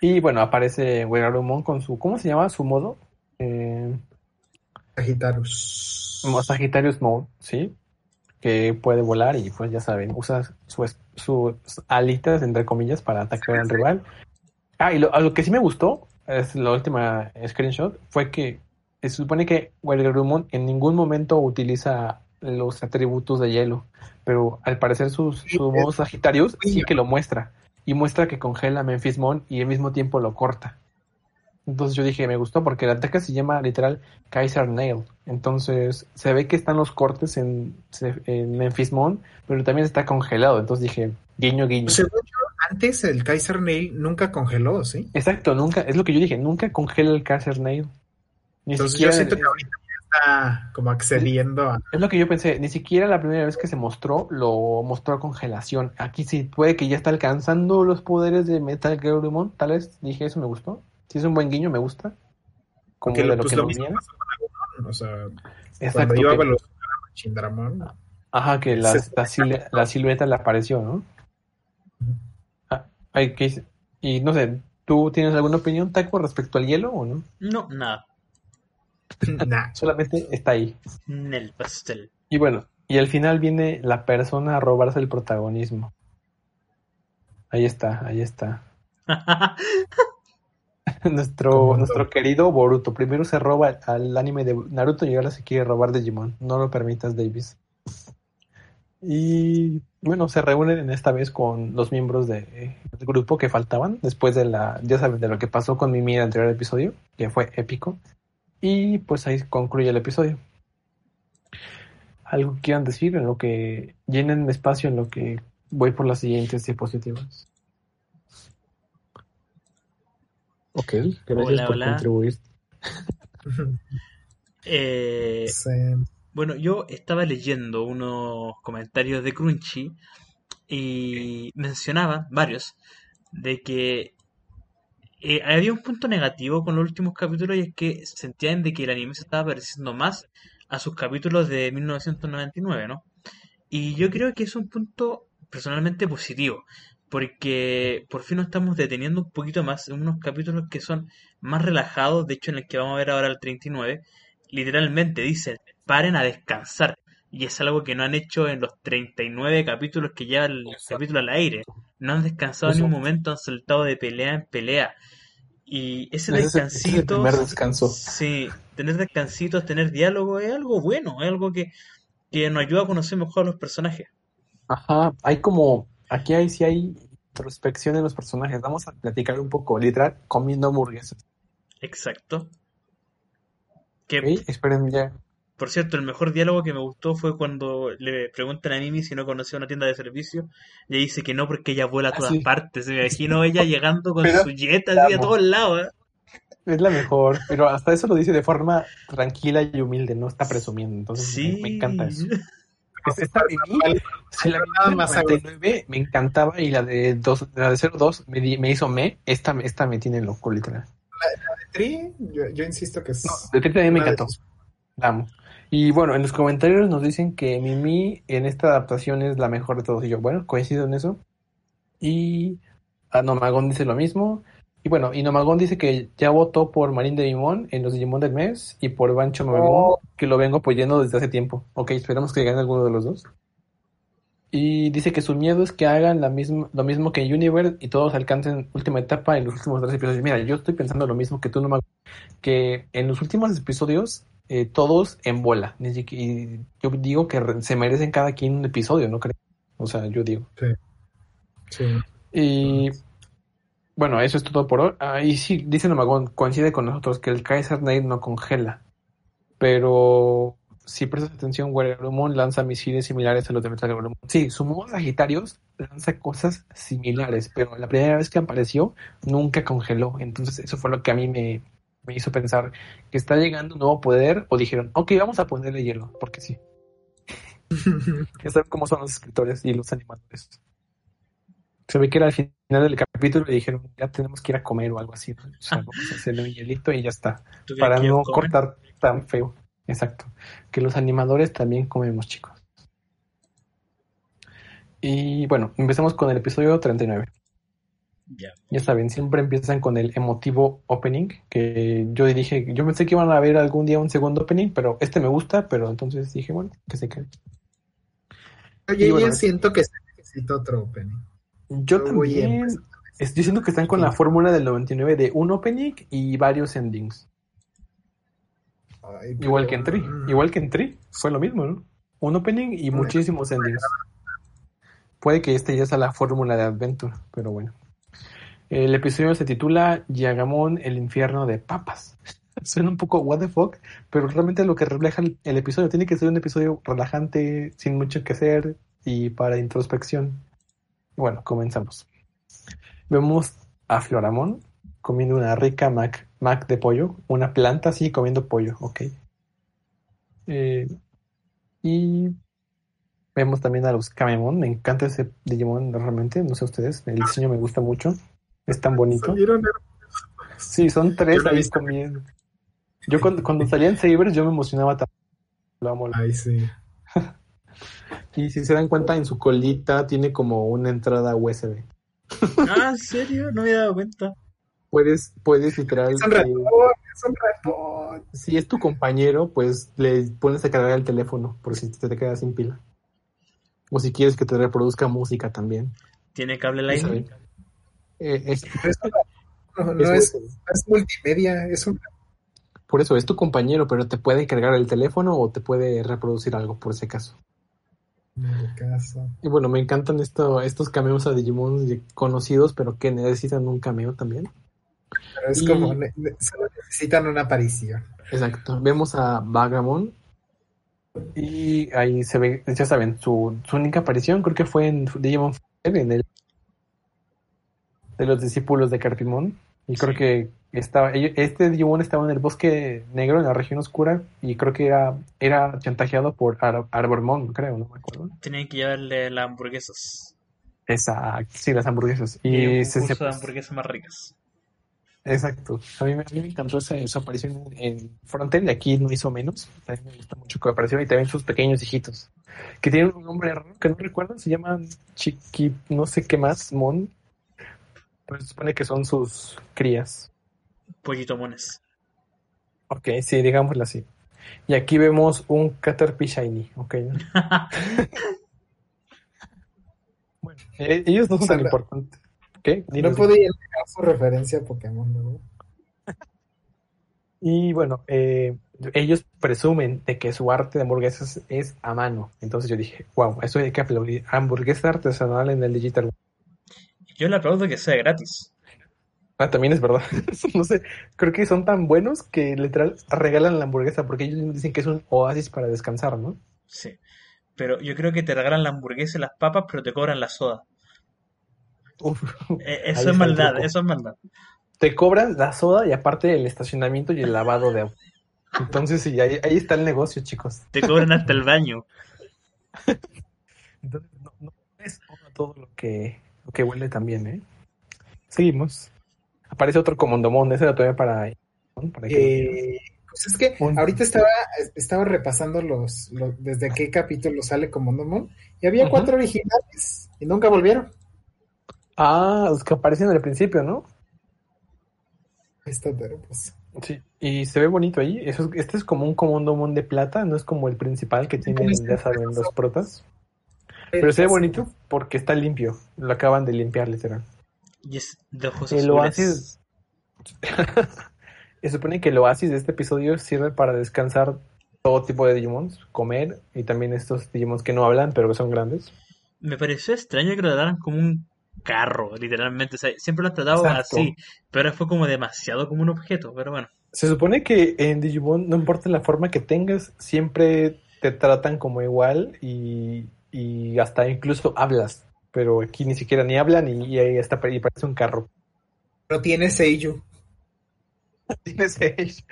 y bueno, aparece Wegarumon con su, ¿cómo se llama su modo? Eh,
Sagittarius.
Sagittarius Mode, ¿sí? Que puede volar y pues ya saben, usa su, sus alitas, entre comillas, para atacar al rival. Ah, y lo, a lo que sí me gustó, es la última screenshot, fue que se supone que Wegarumon en ningún momento utiliza los atributos de hielo, pero al parecer sus, su modo Sagittarius sí que lo muestra. Y muestra que congela a Memphismon y al mismo tiempo lo corta. Entonces yo dije, me gustó porque el ataque se llama literal Kaiser Nail. Entonces se ve que están los cortes en, en Memphismon, pero también está congelado. Entonces dije, guiño, guiño.
Según yo, antes el Kaiser Nail nunca congeló, ¿sí?
Exacto, nunca, es lo que yo dije, nunca congela el Kaiser Nail. Ni
Entonces
siquiera
yo siento que ahorita ya está como accediendo a...
Es lo que yo pensé, ni siquiera la primera vez que se mostró lo mostró a congelación. Aquí sí puede que ya está alcanzando los poderes de Metal Gear tal vez dije eso me gustó. Si es un buen guiño, me gusta. Como de
lo, pues
que
lo
no
mismo
venía.
pasó con Agumon, o sea,
Exacto.
cuando iba a
que-
evolucionar a Chindramon,
Ajá, que la, la, sil- la silueta le apareció, ¿no? Ah, ay, ¿qué hice? Y no sé, ¿tú tienes alguna opinión, Taco, respecto al hielo o no?
No, nada.
Nah.
Solamente está ahí.
En el pastel.
Y bueno, y al final viene la persona a robarse el protagonismo. Ahí está, ahí está. nuestro, nuestro querido Boruto. Primero se roba al anime de Naruto y ahora se quiere robar Digimon. No lo permitas, Davis. Y bueno, se reúnen en esta vez con los miembros de- del grupo que faltaban después de la, ya saben, de lo que pasó con Mimi en el anterior episodio, que fue épico. Y pues ahí concluye el episodio. ¿Algo quieran decir en lo que llenen espacio en lo que voy por las siguientes diapositivas? Ok, gracias
Hola,
por
hola.
contribuir.
Eh,
Sí.
Bueno, yo estaba leyendo unos comentarios de Crunchy y mencionaba varios de que eh, había un punto negativo con los últimos capítulos y es que sentían de que el anime se estaba pareciendo más a sus capítulos de 1999, ¿no? Y yo creo que es un punto personalmente positivo, porque por fin nos estamos deteniendo un poquito más en unos capítulos que son más relajados, de hecho en el que vamos a ver ahora el 39, literalmente dicen, paren a descansar. Y es algo que no han hecho en los 39 capítulos que lleva el
Exacto.
capítulo al aire. No han descansado ni un momento, han saltado de pelea en pelea. Y ese
es el- es
descansito,
primer descanso.
sí, tener descansitos, tener diálogo es algo bueno, es algo que, que nos ayuda a conocer mejor a los personajes.
Ajá, hay como, aquí hay, sí hay introspección en los personajes. Vamos a platicar un poco, literal, comiendo hamburguesas.
Exacto. Que,
¿ok? Esperen ya.
Por cierto, el mejor diálogo que me gustó fue cuando le preguntan a Mimi si no conocía una tienda de servicio. Y ella dice que no porque ella vuela a
Ah,
todas
sí.
partes. Me imagino ella llegando con
Pero-
su jet así a todos lados. ¿eh?
Es la mejor, pero hasta eso lo dice de forma tranquila y humilde, no está presumiendo. Entonces me-
Sí.
me, encanta eso. Es- Esta Mimi, si la
más
de 99 me encantaba y la de, dos, la de 02 me, di- me hizo me, esta, esta me tiene loco, literal.
Tri, yo, yo insisto que es.
No, de Trita también me
de
encantó. La amo. Y bueno, en los comentarios nos dicen que Mimi en esta adaptación es la mejor de todos. Y yo, bueno, coincido en eso. Y Anomagón dice lo mismo. Y bueno, y Nomagón dice que ya votó por Marín de Limón en los Digimon del mes y por Bancho Memón,
Oh.
que lo vengo apoyando desde hace tiempo. Ok, esperamos que gane alguno de los dos. Y dice que su miedo es que hagan la misma, lo mismo que en Universe y todos alcancen última etapa en los últimos tres episodios. Mira, yo estoy pensando lo mismo que tú, Nomagón, que en los últimos episodios eh, todos en bola. Y yo digo que se merecen cada quien un episodio, ¿no creo? O sea, yo digo.
Sí.
Y bueno, eso es todo por hoy. Ah, y sí, dice Nomagón, coincide con nosotros que el Kaiser Knight no congela. Pero si prestas atención, Warriorumon lanza misiles similares a los de Metal Warriorumon. Sí, su modo Sagitarios lanza cosas similares, pero la primera vez que apareció nunca congeló. Entonces eso fue lo que a mí me, me hizo pensar que está llegando un nuevo poder o dijeron, ok, vamos a ponerle hielo, porque sí. Ya saben cómo son los escritores y los animadores. Se ve que era al final del capítulo y dijeron, ya tenemos que ir a comer o algo así. ¿no? O sea, vamos a hacerle un hielito y ya está.
¿Tú crees
Para no cortar tan feo. Exacto. Que los animadores también comemos, chicos. Y bueno, empezamos con el episodio 39.
Ya.
Ya saben, siempre empiezan con el emotivo opening, que yo dije, yo pensé que iban a ver algún día un segundo opening, pero este me gusta, pero entonces dije, bueno, que se quede.
Oye,
Y
yo
bueno,
siento que se necesita otro opening.
Yo también,
en-
es- yo siento que están con la fórmula del 99 de un opening y varios endings.
Ay,
Igual
pero-
que en Tree, igual que en Tree, fue lo mismo, ¿no? Un opening y
Mm.
muchísimos endings. Puede que este ya sea la fórmula de Adventure, pero bueno. El episodio se titula Yagamon, el infierno de papas. Suena un poco what the fuck, pero realmente lo que refleja el, episodio tiene que ser un episodio relajante, sin mucho que hacer y para introspección. Bueno, comenzamos. Vemos a Floramón comiendo una rica mac, mac de pollo, una planta así comiendo pollo, ok. Eh, y vemos también a los Kamemon, me encanta ese Digimon realmente, no sé ustedes, el diseño me gusta mucho, es tan bonito. Sí, son tres ahí
visto.
comiendo. Yo cuando, cuando salía en Sabers yo me emocionaba tanto. Lo amo.
Ay, sí.
Y si se dan cuenta, en su colita tiene como una entrada USB.
Ah, ¿en serio? No me he dado cuenta.
Puedes, puedes literal.
Es un ratón, es un ratón.
si es tu compañero, pues le pones a cargar el teléfono por si te, te quedas sin pila. O si quieres que te reproduzca música también.
¿Tiene cable Lightning?
Eh, es-
No, no
es
multimedia, es un
por eso es tu compañero, pero te puede cargar el teléfono o te puede reproducir algo por ese caso.
caso.
Y bueno, me encantan esto, estos cameos a Digimon conocidos, pero que necesitan un cameo también.
Pero es
Y-
como, solo necesitan una aparición.
Exacto. Vemos a Vagamon. Y ahí se ve, ya saben, su, su única aparición creo que fue en Digimon en el de los discípulos de Carpimon. Y creo
Sí.
que estaba, este Digimon estaba en el bosque negro, en la región oscura, y creo que era, era chantajeado por Ar Arbormon, creo, no me acuerdo.
Tenían que llevarle las hamburguesas.
Exacto, sí, las hamburguesas.
Y
Y
un
se,
curso
se-
de hamburguesas más ricas.
Exacto. A mí, me- a mí me encantó esa, su aparición en, en Frontend, y aquí no hizo menos. También me gusta mucho que apareció y también sus pequeños hijitos, que tienen un nombre raro que no recuerdo, se llaman Chiqui, no sé qué más, Mon. Pero se supone que son sus crías.
Pollito mones.
Ok, sí, digámoslo así. Y aquí vemos un Caterpie Shiny, ok. bueno, eh, ellos no son tan importantes. ¿Qué?
No podía negar su referencia a Pokémon, ¿no?
Y bueno, eh, ellos presumen de que su arte de hamburguesas es a mano. Entonces yo dije, wow, eso hay que aplaudir. Hamburguesa artesanal en el Digital.
Yo le aplaudo que sea gratis.
Ah, también es verdad. no sé, creo que son tan buenos que literal regalan la hamburguesa porque ellos dicen que es un oasis para descansar, ¿no?
Sí. Pero yo creo que te regalan la hamburguesa y las papas, pero te cobran la soda.
Uf,
Eh,
Ahí
eso es maldad, eso es maldad.
te cobran la soda y aparte el estacionamiento y el lavado de auto. Entonces sí, ahí, ahí está el negocio, chicos.
Te cobran hasta el baño.
Entonces no, no es todo lo que, que huele también, ¿eh? Seguimos. Aparece otro comondomón, ese era todavía para... para que-
Eh, pues es que ahorita estaba, estaba repasando los, los- desde qué capítulo sale Commandomon y había cuatro originales y nunca volvieron.
Ah, los que aparecen al principio, ¿no?
Pero pues.
Sí. Y se ve bonito ahí. Eso, es- este es como un comondomón de plata, no es como el principal que tienen, ya saben, los protas. Pero se ve bonito porque está limpio. Lo acaban de limpiar, literal.
Y es de ojos
El oasis. Se supone que el oasis de este episodio sirve para descansar todo tipo de Digimons, comer y también estos Digimons que no hablan pero que son grandes.
Me pareció extraño que lo trataran como un carro, literalmente. O sea, siempre lo han tratado
Exacto.
así, pero ahora fue como demasiado como un objeto. Pero bueno,
Se supone que en Digimon, no importa la forma que tengas, siempre te tratan como igual y, y hasta incluso hablas. Pero aquí ni siquiera ni hablan y, ahí está, y parece un carro.
Pero tiene Seiyu.
Tiene seis.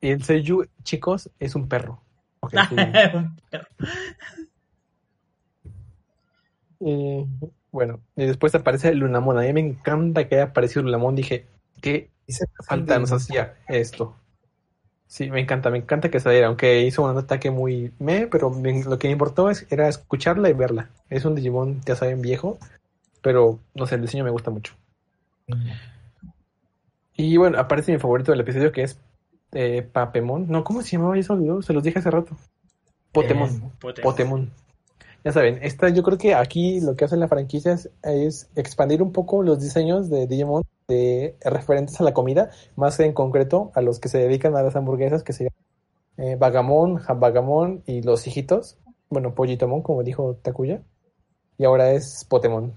Y el Seiyu, chicos, es un perro. Ok, sí.
Un perro.
Eh, bueno, y después aparece el Lunamon. A mí me encanta que haya aparecido Lunamon. Dije, ¿qué falta nos hacía esto? Sí, me encanta, me encanta que saliera, aunque hizo un ataque muy me, pero lo que me importó es, era escucharla y verla. Es un Digimon, ya saben, viejo, pero no sé, el diseño me gusta mucho. Y bueno, aparece mi favorito del episodio que es eh, Papemon. No, ¿cómo se llamaba? Ya se olvidó, se los dije hace rato. Potemon.
Eh,
Pote.
Potemon. Ya saben, esta yo creo que aquí lo que hace la franquicia es, expandir un poco los diseños de Digimon de referentes a la comida, más en concreto a los que se dedican a las hamburguesas, que serían eh, Vagamon, Vagamon y los hijitos. Bueno, Pollitomon, como dijo Takuya. Y ahora es Potemon,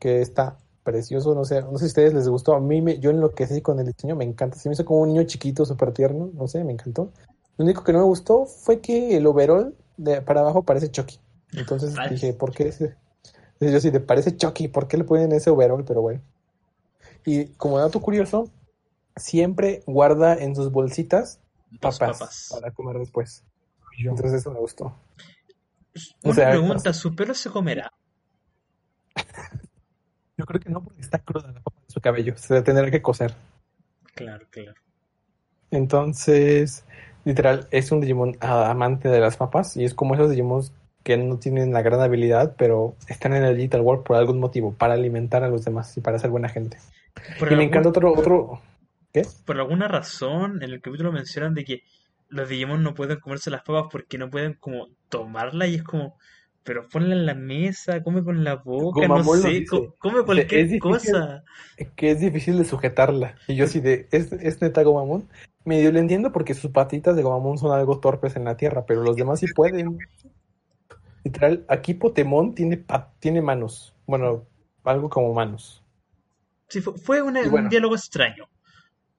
que está precioso, no sé, no sé si a ustedes les gustó. A mí, me, yo enloquecí con el diseño, me encanta. Se me hizo como un niño chiquito, súper tierno, no sé, me encantó. Lo único que no me gustó fue que el overall de para abajo parece Chucky. Entonces
Ay.
dije, ¿por qué ese? Yo sí, le parece Chucky, ¿por qué le ponen ese overall? Pero bueno. Y como dato curioso, siempre guarda en sus bolsitas papas,
papas.
para comer después. Entonces eso me gustó.
Una
o sea,
pregunta, ¿su pelo se comerá?
Yo creo que no, porque está cruda la papa de su cabello. Se tendrá que coser.
Claro, claro.
Entonces, literal, es un Digimon amante de las papas y es como esos Digimon que no tienen la gran habilidad, pero están en el Digital World por algún motivo, para alimentar a los demás y para ser buena gente.
Por
Y me encanta otro, otro, ¿qué?
por alguna razón en el capítulo mencionan de que los Digimon no pueden comerse las papas porque no pueden como tomarla y es como, pero ponla en la mesa, come con la boca, no
Gomamon lo
sé, co- come cualquier
"Es difícil".
cosa.
que es difícil de sujetarla. Y yo así de, ¿es, es neta Gomamon? Medio lo entiendo porque sus patitas de Gomamon son algo torpes en la tierra, pero los demás sí pueden. Literal, aquí Potemon tiene, pa- tiene manos. Bueno, algo como manos.
Sí, fue, fue una-
Y bueno.
un diálogo extraño.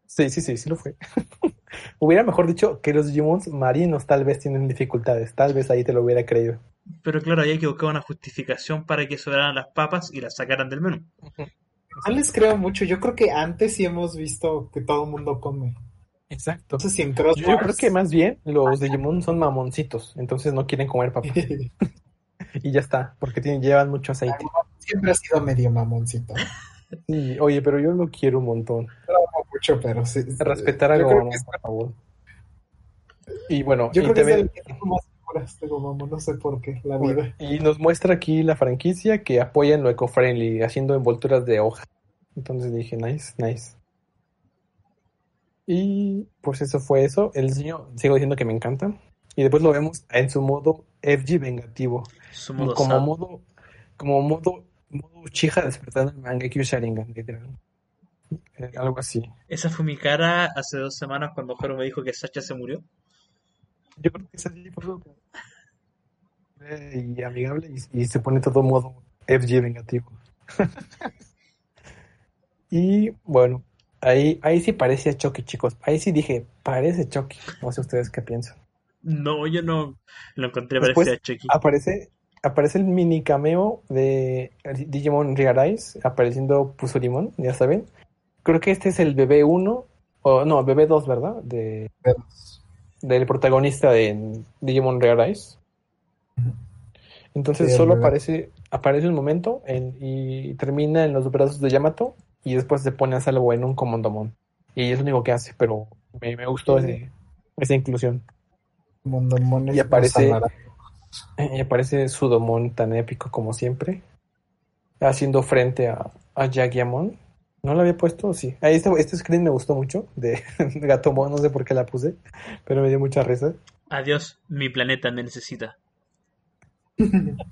Sí, sí, sí, sí lo fue. hubiera mejor dicho que los Digimons marinos tal vez tienen dificultades. Tal vez ahí te lo hubiera creído.
Pero claro, había que buscar una justificación para que sobraran las papas y las sacaran del menú.
No les creo mucho. Yo creo que antes sí hemos visto que todo el mundo come.
Exacto.
No sé si en Cross
Yo, yo creo que más bien los Digimon son mamoncitos, entonces no quieren comer papas. Y ya está, porque tienen, llevan mucho aceite.
siempre ha sido medio mamoncito.
Sí, oye, pero yo lo quiero un montón.
No mucho, pero sí.
Respetar a Gomamon,
es-
por favor. Y bueno,
Yo
y,
creo que es el que tengo más figuras de Gomamon, no sé por qué, la
bueno,
vida.
y nos muestra aquí la franquicia que apoyan lo eco-friendly, haciendo envolturas de hoja. Entonces dije, nice, nice. Y pues eso fue eso. El diseño, sigo diciendo que me encanta. Y después lo vemos en su modo FG vengativo.
Su modo
como
sad.
modo, como modo, modo Uchiha despertando el Mangekyo Sharingan, literal. Eh, algo así.
Esa fue mi cara hace dos semanas cuando Jero me dijo que Sacha se murió.
Yo creo que es así, por eh, y amigable y, y se pone todo modo FG vengativo. y bueno, ahí, ahí sí parecía Chucky, chicos. Ahí sí dije, parece Chucky. No sé ustedes qué piensan.
No, yo no lo encontré
Después-
parecida a Chucky.
Aparece, aparece el mini cameo de Digimon Rearise apareciendo Pusurimon, ya saben. Creo que este es el bebé 1, o no, bebé 2, ¿verdad? De, del protagonista de Digimon Rearise. Entonces
Sí, el
solo aparece, aparece un momento en- y termina en los brazos de Yamato y después se pone a salvo en un Comandomon. Y es lo único que hace, pero me, me gustó
Sí.
ese- esa inclusión.
Mondomones
Y aparece-. Y aparece Sudomon tan épico como siempre, haciendo frente a, a Yagiamon. ¿No lo había puesto? Sí. Ahí este, este screen me gustó mucho, de Gatomon, no sé por qué la puse, pero me dio mucha risa.
Adiós, mi planeta me necesita.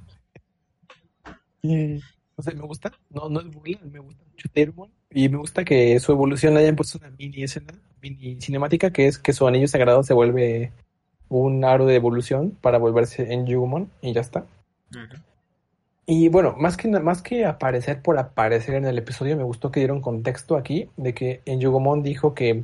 Y, o sea, me gusta, no, no es burla, me gusta mucho Termon. Y me gusta que su evolución le hayan puesto una mini escena, mini cinemática, que es que su anillo sagrado se vuelve un aro de evolución para volverse en Yugumon, y ya está. Y bueno, más que, más que aparecer por aparecer en el episodio, me gustó que dieron contexto aquí de que en Yugomon dijo que,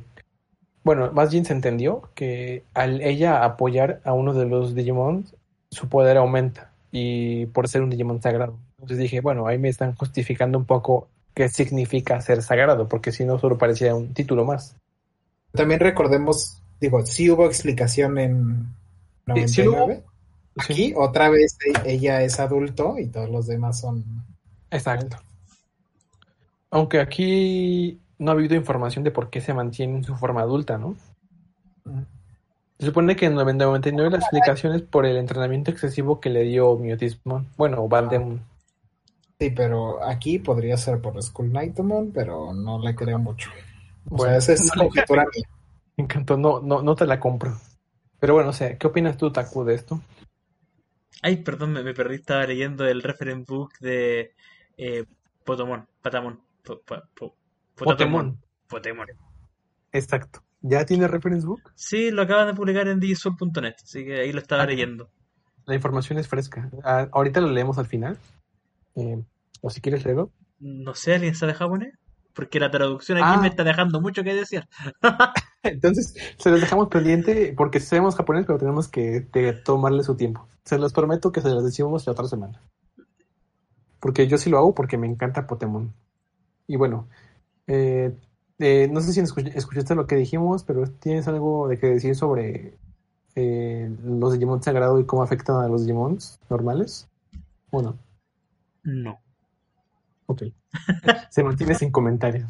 bueno, más bien se entendió que al ella apoyar a uno de los Digimon, su poder aumenta y por ser un Digimon sagrado. Entonces dije, bueno, ahí me están justificando un poco qué significa ser sagrado, porque si no solo parecía un título más.
También recordemos, digo, sí hubo explicación en
Sí, sí lo hubo.
99. Aquí otra vez e- ella es adulto y todos los demás son...
Exacto. Aunque aquí no ha habido información de por qué se mantiene en su forma adulta, ¿no? Se supone que en 99 la explicación es por el entrenamiento excesivo que le dio Miotismon. Bueno, Vandemon.
Sí, pero aquí podría ser por Skull Knightmon, pero no le creo mucho. O
Bueno,
sea, esa es
no
conjetura mía.
Me encantó, no, no, no te la compro. Pero bueno, o sea, ¿qué opinas tú, Taku, de esto?
Ay, perdón, me, me perdí, estaba leyendo el reference book de eh, Potomon, Patamon, Po- po- po- Potatomon,
Potemon.
Potemon.
Exacto. ¿Ya tiene reference book?
Sí, lo acaban de publicar en digisol.net, así que ahí lo estaba
Ah,
leyendo.
La información es fresca. Ah, ahorita lo leemos al final. Eh, o si quieres luego.
No sé, ¿alguien sabe japonés? Porque la traducción aquí
Ah.
me está dejando mucho que decir.
Entonces, se los dejamos pendiente porque sabemos japonés, pero tenemos que te- tomarle su tiempo. Se los prometo que se los decimos la otra semana. Porque yo sí lo hago porque me encanta Pokémon. Y bueno, eh, eh, no sé si escuch- escuchaste lo que dijimos, pero tienes algo de que decir sobre eh, los Digimon sagrados y cómo afectan a los Digimons normales. Bueno,
No.
Ok. Se mantiene sin comentarios.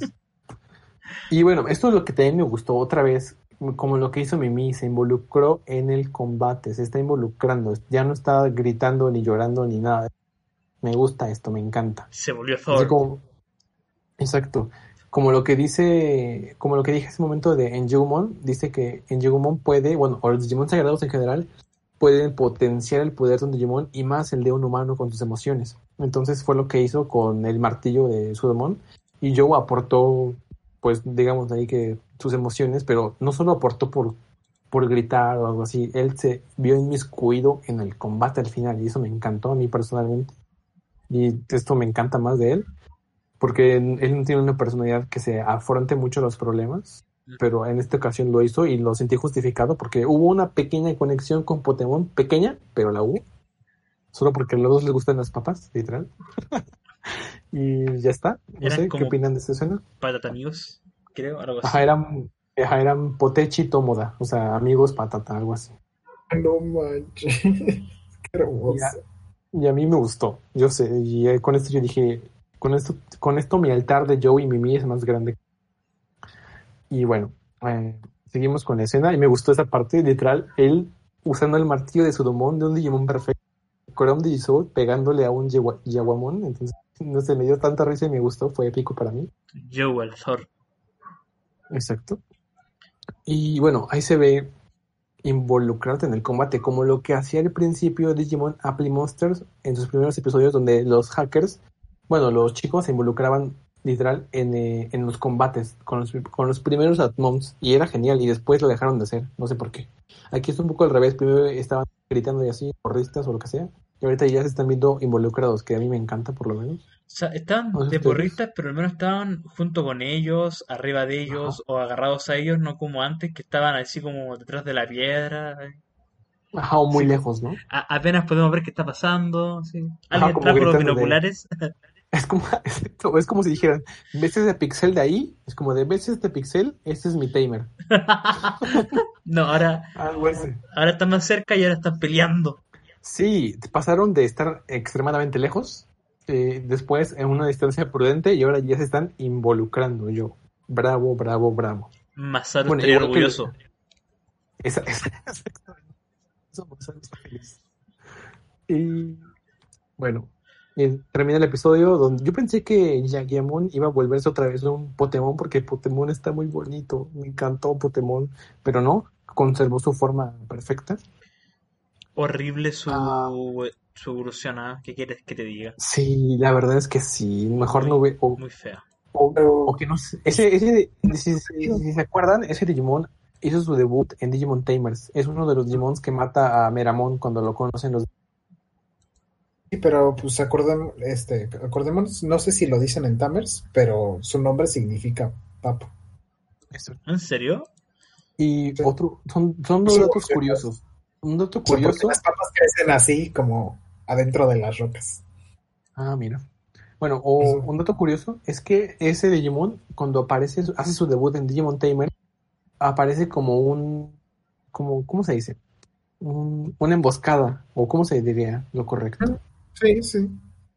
Y bueno, esto es lo que también me gustó otra vez, como lo que hizo Mimi, se involucró en el combate, se está involucrando, ya no está gritando ni llorando ni nada. Me gusta esto, me encanta.
Se volvió Thor.
como- exacto. Como lo que dice, como lo que dije hace un momento de Enjugumon, dice que Enjugumon puede, bueno, o los Digimon sagrados en general, pueden potenciar el poder de un Digimon y más el de un humano con sus emociones. Entonces fue lo que hizo con el martillo de Sudomon y Joe aportó, pues digamos ahí que sus emociones, pero no solo aportó por, por gritar o algo así, él se vio inmiscuido en el combate al final y eso me encantó a mí personalmente. Y esto me encanta más de él, porque él no tiene una personalidad que se afronte mucho los problemas, pero en esta ocasión lo hizo y lo sentí justificado porque hubo una pequeña conexión con Pokémon, pequeña, pero la hubo. Solo porque a los dos les gustan las papas, literal. y ya está. No
Eran
sé, ¿qué opinan de esta escena?
Patata amigos, creo, algo así.
Ajá, eran, ajá, eran Potechi y Tomoda, o sea, amigos patata, algo así.
No manches. Qué hermoso.
Ya. Y a mí me gustó, yo sé, y eh, con esto yo dije, con esto, con esto mi altar de Joe y Mimi es más grande. Y bueno, eh, seguimos con la escena y me gustó esa parte, literal, él usando el martillo de Sudomon de un Digimon perfecto, Chrome Digisoul pegándole a un Yawamon, entonces no sé, me dio tanta risa y me gustó, fue épico para mí.
El Thor.
Exacto. Y bueno, ahí se ve involucrarte en el combate, como lo que hacía al principio Digimon Apply Monsters en sus primeros episodios, donde los hackers, bueno, los chicos se involucraban literal en, eh, en los combates con los, con los primeros Atmons, y era genial, y después lo dejaron de hacer, no sé por qué. Aquí es un poco al revés, primero estaban gritando y así, porristas o lo que sea, y ahorita ya se están viendo involucrados, que a mí me encanta por lo menos.
O sea, estaban
No sé
de porristas, pero al menos estaban junto con ellos, arriba de ellos, o agarrados a ellos, no como antes, que estaban así como detrás de la piedra.
Ajá, o muy
Sí.
lejos, ¿no?
A- apenas podemos ver qué está pasando. sí.
Ajá,
Alguien
como
trajo los
de-
binoculares.
Es como, es como si dijeran, ¿ves ese pixel de ahí? Es como de, ¿ves este pixel? Este es mi timer.
No, ahora,
así.
ahora están más cerca y ahora están peleando.
Sí, pasaron de estar extremadamente lejos, eh, después en una distancia prudente y ahora ya se están involucrando. Yo, bravo, bravo, bravo.
Masaru
Bueno,
estaría
igual que-
orgulloso.
Esa, esa, feliz. Y bueno, eh, termina el episodio donde yo pensé que Yagiamon iba a volverse otra vez un Pokémon porque Pokémon está muy bonito. Me encantó Pokémon, pero no, conservó su forma perfecta.
Horrible su,
Ah.
su evolución, ¿ah? ¿Qué quieres que te diga?
Sí, la verdad es que sí, mejor no ve. O,
Muy fea.
o- que no sé. Ese, ese, si, si- si se acuerdan, ese Digimon hizo su debut en Digimon Tamers. Es uno de los Digimons que mata a Meramon cuando lo conocen los.
Sí, pero pues acordem- este, acordémonos, no sé si lo dicen en Tamers, pero su nombre significa papa.
¿En serio?
Y
Sí.
otro, son, son dos
Sí,
datos curiosos. Un dato curioso.
las papas crecen así como adentro de las rocas.
Ah, mira. Bueno, o un dato curioso es que ese Digimon, cuando aparece, hace su debut en Digimon Tamer, aparece como un, como, ¿cómo se dice? Un- una emboscada, o ¿cómo se diría lo correcto?
Sí, sí.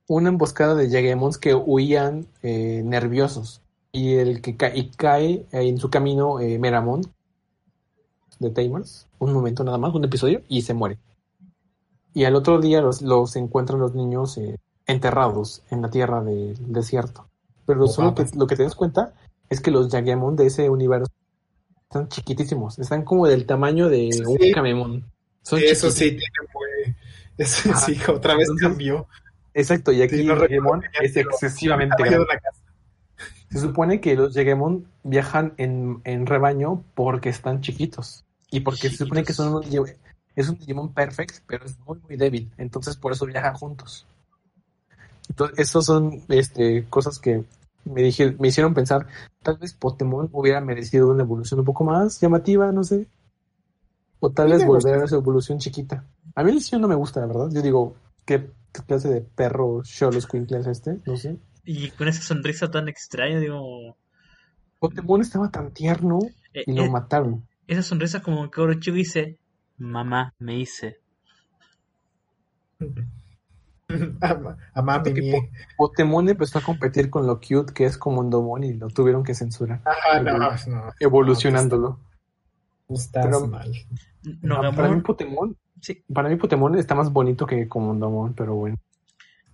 Una emboscada de Yagemons que huían eh, nerviosos. Y el que ca- y cae en su camino eh, Meramon de Tamers, un momento nada más, un episodio, y se muere. Y al otro día los, los encuentran los niños eh, enterrados en la tierra del desierto. Pero
Oh,
solo que, lo que te das cuenta es que los Yagemon de ese universo están chiquitísimos, están como del tamaño de
Sí.
un Kamemon. Son
Eso sí,
chiquitísimos.
tiene muy... Eso
Ajá.
sí, otra vez
Entonces,
cambió.
Exacto, y aquí
Sí, no
Yagemon es excesivamente grande. Se supone que los Yegemon viajan en, en rebaño porque están chiquitos. Y porque se supone que son unos Ye- es un Digimon perfect, pero es muy muy débil. Entonces por eso viajan juntos. Entonces, esas son este, cosas que me dije, me hicieron pensar, tal vez Pokémon hubiera merecido una evolución un poco más llamativa, no sé. O tal vez volver
gusta.
a su evolución chiquita. A mí el diseño no me gusta, la verdad. Yo digo, ¿qué clase de perro Cholos Quinkle es este? No sé.
Y con esa sonrisa tan extraña, digo.
Pokémon estaba tan tierno
eh,
y lo
eh,
mataron.
Esa sonrisa como un cabro chico dice: Mamá, me hice.
A, a mami
Porque
mía.
Pokémon empezó a competir con lo cute que es Comondomon y lo tuvieron que censurar,
Ajá, no, no.
evolucionándolo.
Estás
Pero-
mal.
No,
para mí Potemon,
sí,
para mí Potemon está más bonito que Comondamon, pero bueno.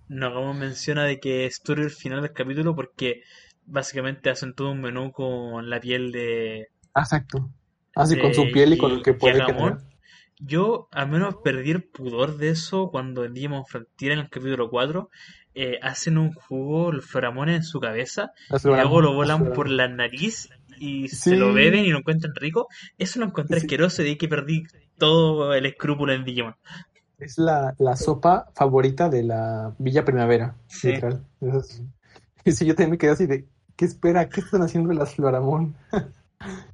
Nagamon menciona de que es el final del capítulo porque básicamente hacen todo un menú con la piel de,
Ah, Exacto. Así
de
con su piel y con lo que puede generar.
Yo al menos perdí el pudor de eso cuando en Digimon Frontier en el capítulo 4 eh, hacen un jugo, los feromones en su cabeza
Las
y luego lo volan por la nariz y
Sí.
se lo beben y lo encuentran rico. Eso lo encontré
Sí.
asqueroso y de ahí que perdí todo el escrúpulo en Digimon.
Es la, la sopa favorita de la Villa Primavera,
Sí.
literal. Y si yo también me quedé así de, ¿qué espera? ¿Qué están haciendo las Floramón?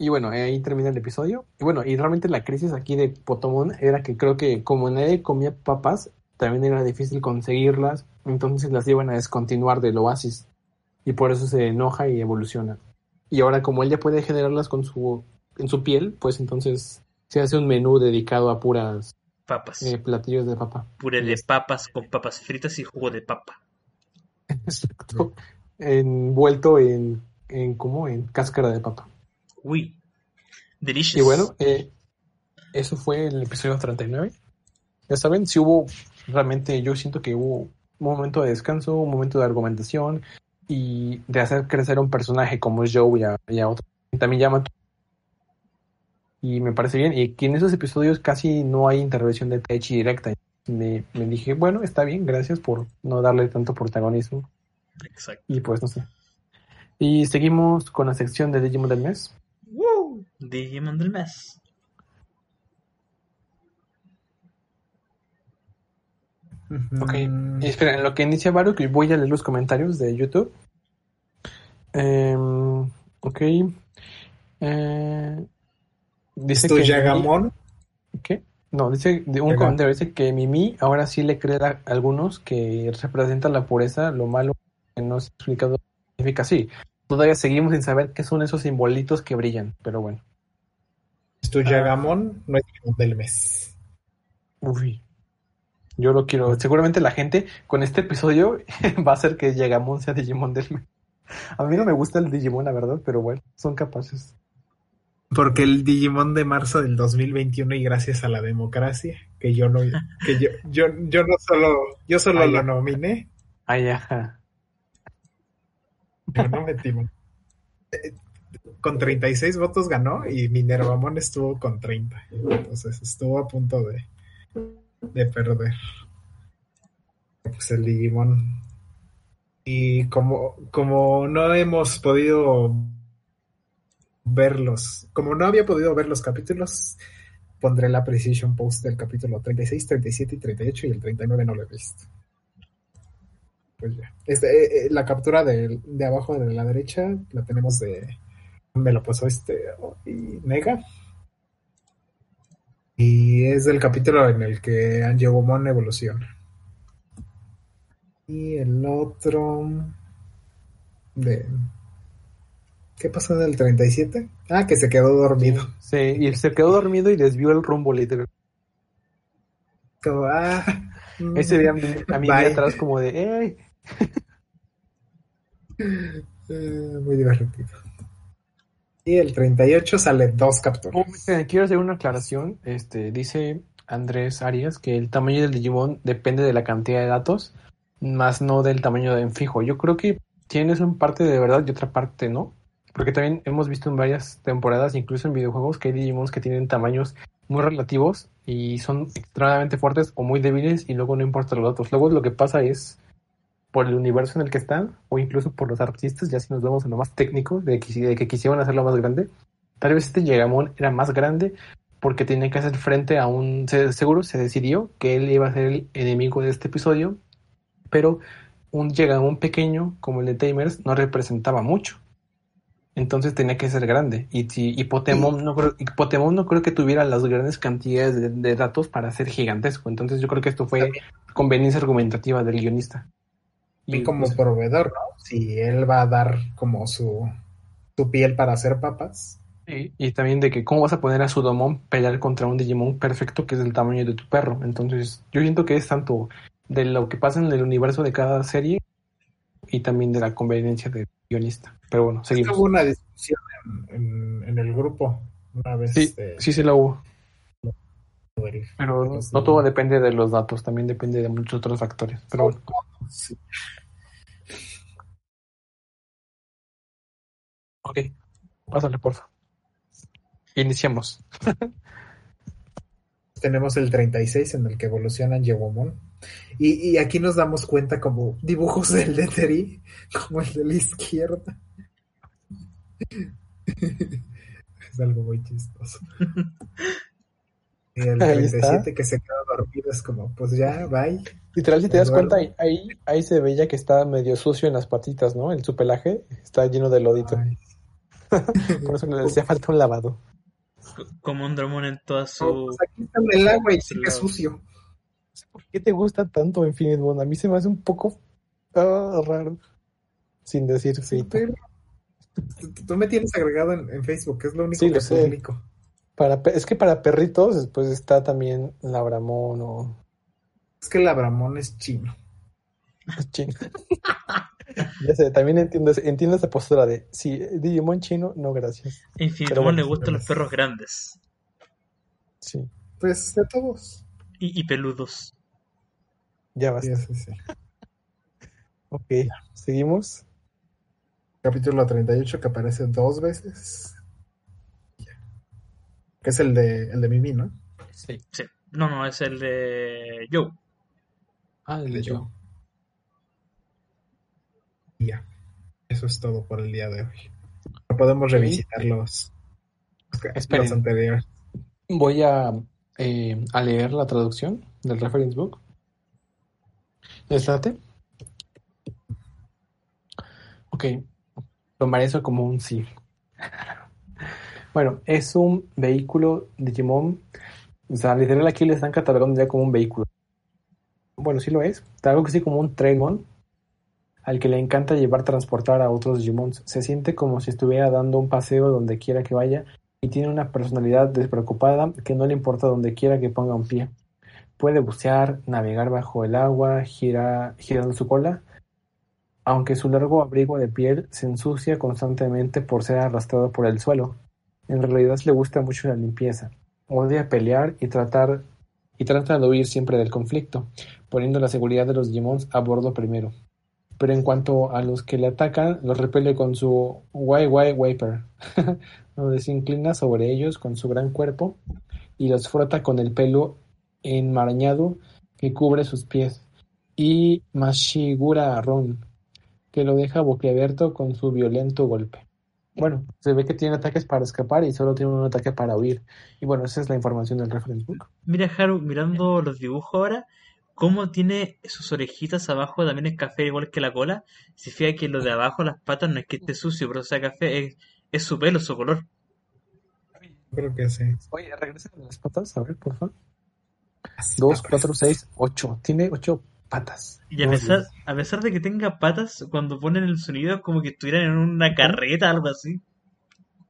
y bueno, ahí termina el episodio. Y bueno, y realmente la crisis aquí de Potomon era que creo que como nadie comía papas, también era difícil conseguirlas, entonces las llevan a descontinuar del oasis. Y por eso se enoja y evoluciona. Y ahora como él ya puede generarlas con su, en su piel, pues entonces se hace un menú dedicado a puras
Papas.
eh, platillos de papa.
Puré de papas con papas fritas y jugo de papa.
Exacto. Envuelto en, en como en cáscara de papa.
Uy. Delicious.
Y bueno, eh, eso fue el episodio 39. Ya saben, si hubo realmente, yo siento que hubo un momento de descanso, un momento de argumentación y de hacer crecer a un personaje como es Joe y a, y a otro. También llama. Y me parece bien. Y que en esos episodios casi no hay intervención de Taichi directa. Me, me dije, bueno, está bien, gracias por no darle tanto protagonismo.
Exacto.
Y pues no sé. Y seguimos con la sección de Digimon del mes.
Woo. Digimon del mes.
Ok. Y espera, en lo que inicia Baruch, voy a leer los comentarios de YouTube. Em, ok. Eh, dice
¿Es tu
que.
Yagamon?
Mimi- ¿Qué? No, dice de un comentario dice que Mimi ahora sí le cree a algunos que representa la pureza, lo malo que no se ha explicado significa así. Todavía seguimos sin saber qué son esos simbolitos que brillan, pero bueno.
¿Es tu Yagamon? No es Digimon del mes.
Uy. Yo lo quiero. Seguramente la gente con este episodio va a hacer que Yagamon sea Digimon del mes. A mí no me gusta el Digimon, la verdad, pero bueno, son capaces.
Porque el Digimon de marzo del 2021 y gracias a la democracia, que yo no, que yo, yo, yo no solo, yo solo
Ah,
lo
ya.
nominé,
Ay, ajá.
Yo no metí. Con 36 votos ganó y Minervamon estuvo con 30. Entonces estuvo a punto de, de perder. Pues el Digimon. Y como, como no hemos podido verlos, como no había podido ver los capítulos, pondré la precision post del capítulo 36, 37 y 38 y el 39 no lo he visto. Pues ya. Este, eh, eh, la captura de, de abajo de la derecha la tenemos de... Me lo pasó este... y Nega. Y es del capítulo en el que Angiogomon evoluciona. Y el otro... De... ¿Qué pasó del 37? Ah, que se quedó dormido.
Sí, y se quedó dormido y desvió el rumbo, literal.
Como, ah,
Ese día a mí, a mí atrás como de, ¡ey!
Eh, muy divertido. Y el 38 sale dos capturas.
Espera, quiero hacer una aclaración. Este, dice Andrés Arias que el tamaño del Digimon depende de la cantidad de datos, más no del tamaño en fijo. Yo creo que tienes una parte de verdad y otra parte no. Porque también hemos visto en varias temporadas, incluso en videojuegos, que hay Digimons que tienen tamaños muy relativos y son extremadamente fuertes o muy débiles y luego no importa los datos. Luego lo que pasa es por el universo en el que están o incluso por los artistas, ya si nos vemos en lo más técnico, de que, de que quisieron hacerlo más grande. Tal vez este Yegamon era más grande porque tenía que hacer frente a un... se- seguro se decidió que él iba a ser el enemigo de este episodio, pero un Yegamon pequeño como el de Tamers no representaba mucho. Entonces tenía que ser grande. Y, si, y, Potemon no creo, y Potemon no creo que tuviera las grandes cantidades de, de datos para ser gigantesco. Entonces yo creo que esto fue conveniencia argumentativa del guionista.
Y como
pues,
proveedor, ¿no? Si él va a dar como su, su piel para hacer papas.
Y también de que cómo vas a poner a Sudomon pelear contra un Digimon perfecto que es del tamaño de tu perro. Entonces, yo siento que es tanto de lo que pasa en el universo de cada serie y también de la conveniencia del guionista. Pero bueno, seguimos.
Hubo una discusión en, en- en el grupo Una vez
Sí,
este,
sí, sí la hubo. Pero no, todo depende de los datos, también depende de muchos otros factores. Pero bueno,
sí.
Ok. Pásale, porfa. Iniciamos.
Tenemos el 36 en el que evolucionan Yewomon. Y, y aquí nos damos cuenta como dibujos del Lettery, como el de la izquierda. es algo muy chistoso. Y el
Ahí está.
37 que se queda dormido es como, pues ya, bye.
Literal, si te das cuenta, ahí, ahí se veía que está medio sucio en las patitas, ¿no? En su pelaje está lleno de lodito.
Ay,
Por eso le hacía falta un lavado.
Como un Dramón en toda
no,
su...
pues aquí está en el agua y sigue
lado.
sucio.
¿Por qué te gusta tanto Infinite Bond? A mí se me hace un poco ah, raro. Sin decir sí.
Pero tú, me tienes agregado en, en Facebook, es lo único
Sí,
que
lo sé.
publico.
Para, es que para perritos, pues está también Labramón o
Es que el Abramón es chino.
chino. ya sé, también entiendo, entiendo esa postura de si Digimon chino, no gracias.
Infinitumon
bueno,
le gustan los perros grandes
Sí,
Pues de todos.
y, y peludos.
ya
Sí,
basta.
sí, sí.
Ok, seguimos.
Capítulo 38 que aparece dos veces. Que es el de, el de Mimi, ¿no?
Sí.
Sí. No, no, es el de Joe.
Ah, el de yo.
Ya. Eso es todo por el día de hoy. No podemos revisitar los, anteriores.
Voy a, eh, a leer la traducción del reference book. ¿Les late? Ok, tomaré eso como un sí. Bueno, es un vehículo Digimon. O sea, literal aquí le están catalogando ya como un vehículo. Bueno, sí lo es. Algo que sí como un Trainmon al que le encanta llevar transportar a otros Digimons. Se siente como si estuviera dando un paseo donde quiera que vaya y tiene una personalidad despreocupada que no le importa donde quiera que ponga un pie. Puede bucear, navegar bajo el agua, gira, girando su cola, aunque su largo abrigo de piel se ensucia constantemente por ser arrastrado por el suelo. En realidad le gusta mucho la limpieza. Odia pelear y tratar y trata de huir siempre del conflicto, poniendo la seguridad de los Digimons a bordo primero. Pero en cuanto a los que le atacan, los repele con su YY Wiper, donde se sobre ellos con su gran cuerpo y los frota con el pelo enmarañado que cubre sus pies, y Mashigura Ron, que lo deja boquiabierto con su violento golpe. Bueno, se ve que tiene ataques para escapar y solo tiene un ataque para huir. Y bueno, esa es la información del reference book.
Mira, Haru, mirando los dibujos ahora, cómo tiene sus orejitas abajo, también es café igual que la cola. Si fija que lo de abajo, las patas, no es que esté sucio, pero sea café, es, es su pelo, su color.
Creo que sí.
Oye, regresa las patas, a ver, por favor. Dos, cuatro, seis, ocho. Tiene ocho patas.
Y a
No,
pesar,
Dios.
a pesar de que tenga patas, cuando ponen el sonido es como que estuvieran en una carreta, algo así.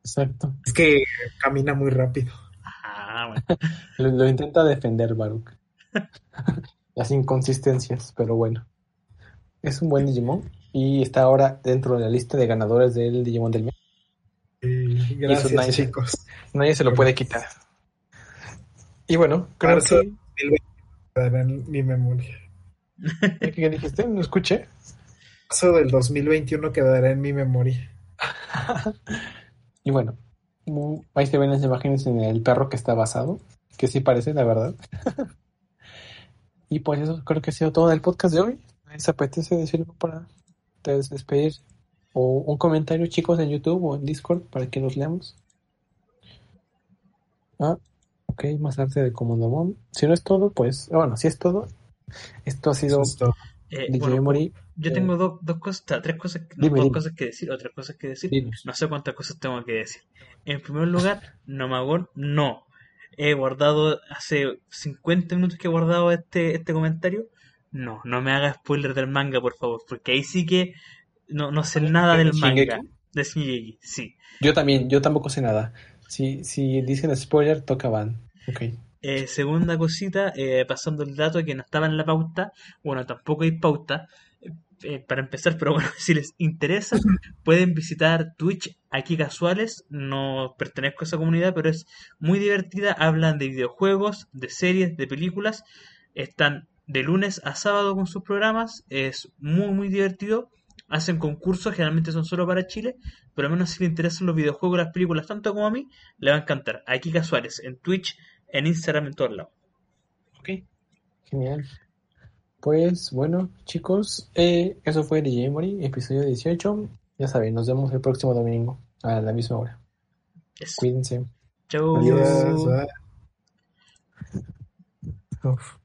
Exacto.
Es que camina muy rápido.
Ah, bueno.
Lo, lo intenta defender Baruch. Las inconsistencias, pero bueno. Es un buen Digimon y está ahora dentro de la lista de ganadores del Digimon del mes.
Gracias,
nadie se-
chicos.
Nadie se lo puede quitar. Y bueno, creo
Marzo
que...
2020 quedará en mi memoria.
¿Qué dijiste? No escuché.
Marzo del 2021 quedará en mi memoria.
Y bueno, ahí se ven las imágenes en el perro que está basado, que sí parece, la verdad. y pues eso creo que ha sido todo del podcast de hoy. ¿Les apetece decir algo para des- despedir? O un comentario, chicos, en YouTube o en Discord para que los leamos. Ah, ok, más arte de Comodomon. Si no es todo, pues, bueno, si es todo, esto ha sido
es.
Eh,
DJ
bueno,
Mori.
yo
eh,
tengo dos, dos cosas, tres cosas, no,
Dime,
dos
dime.
cosas que decir, o tres cosas que decir. No sé cuántas cosas tengo que decir. En primer lugar, Nomagón, no. He guardado, hace 50 minutos que he guardado este, este comentario. No, no me haga spoiler del manga, por favor, porque ahí sí que no, no sé nada del
¿Shingeki?
manga. De Shingeki, sí.
Yo también, yo tampoco sé nada. Si, si dicen spoiler, toca van. Ok.
Eh, segunda cosita, eh, pasando el dato que no estaba en la pauta, bueno, tampoco hay pauta, eh, para empezar, pero bueno, si les interesa, pueden visitar Twitch aquí casuales. No pertenezco a esa comunidad, pero es muy divertida. Hablan de videojuegos, de series, de películas. Están de lunes a sábado con sus programas. Es muy, muy divertido. Hacen concursos, generalmente son solo para Chile, pero al menos si le interesan los videojuegos, las películas, tanto como a mí, le va a encantar. Aquí casuales, en Twitch, en Instagram, en todos lados.
Ok, genial. Pues bueno, chicos, eh, eso fue DJ Mori, episodio 18. Ya saben, nos vemos el próximo domingo a la misma hora.
Yes.
Cuídense.
Chau.
Adiós.
Uf.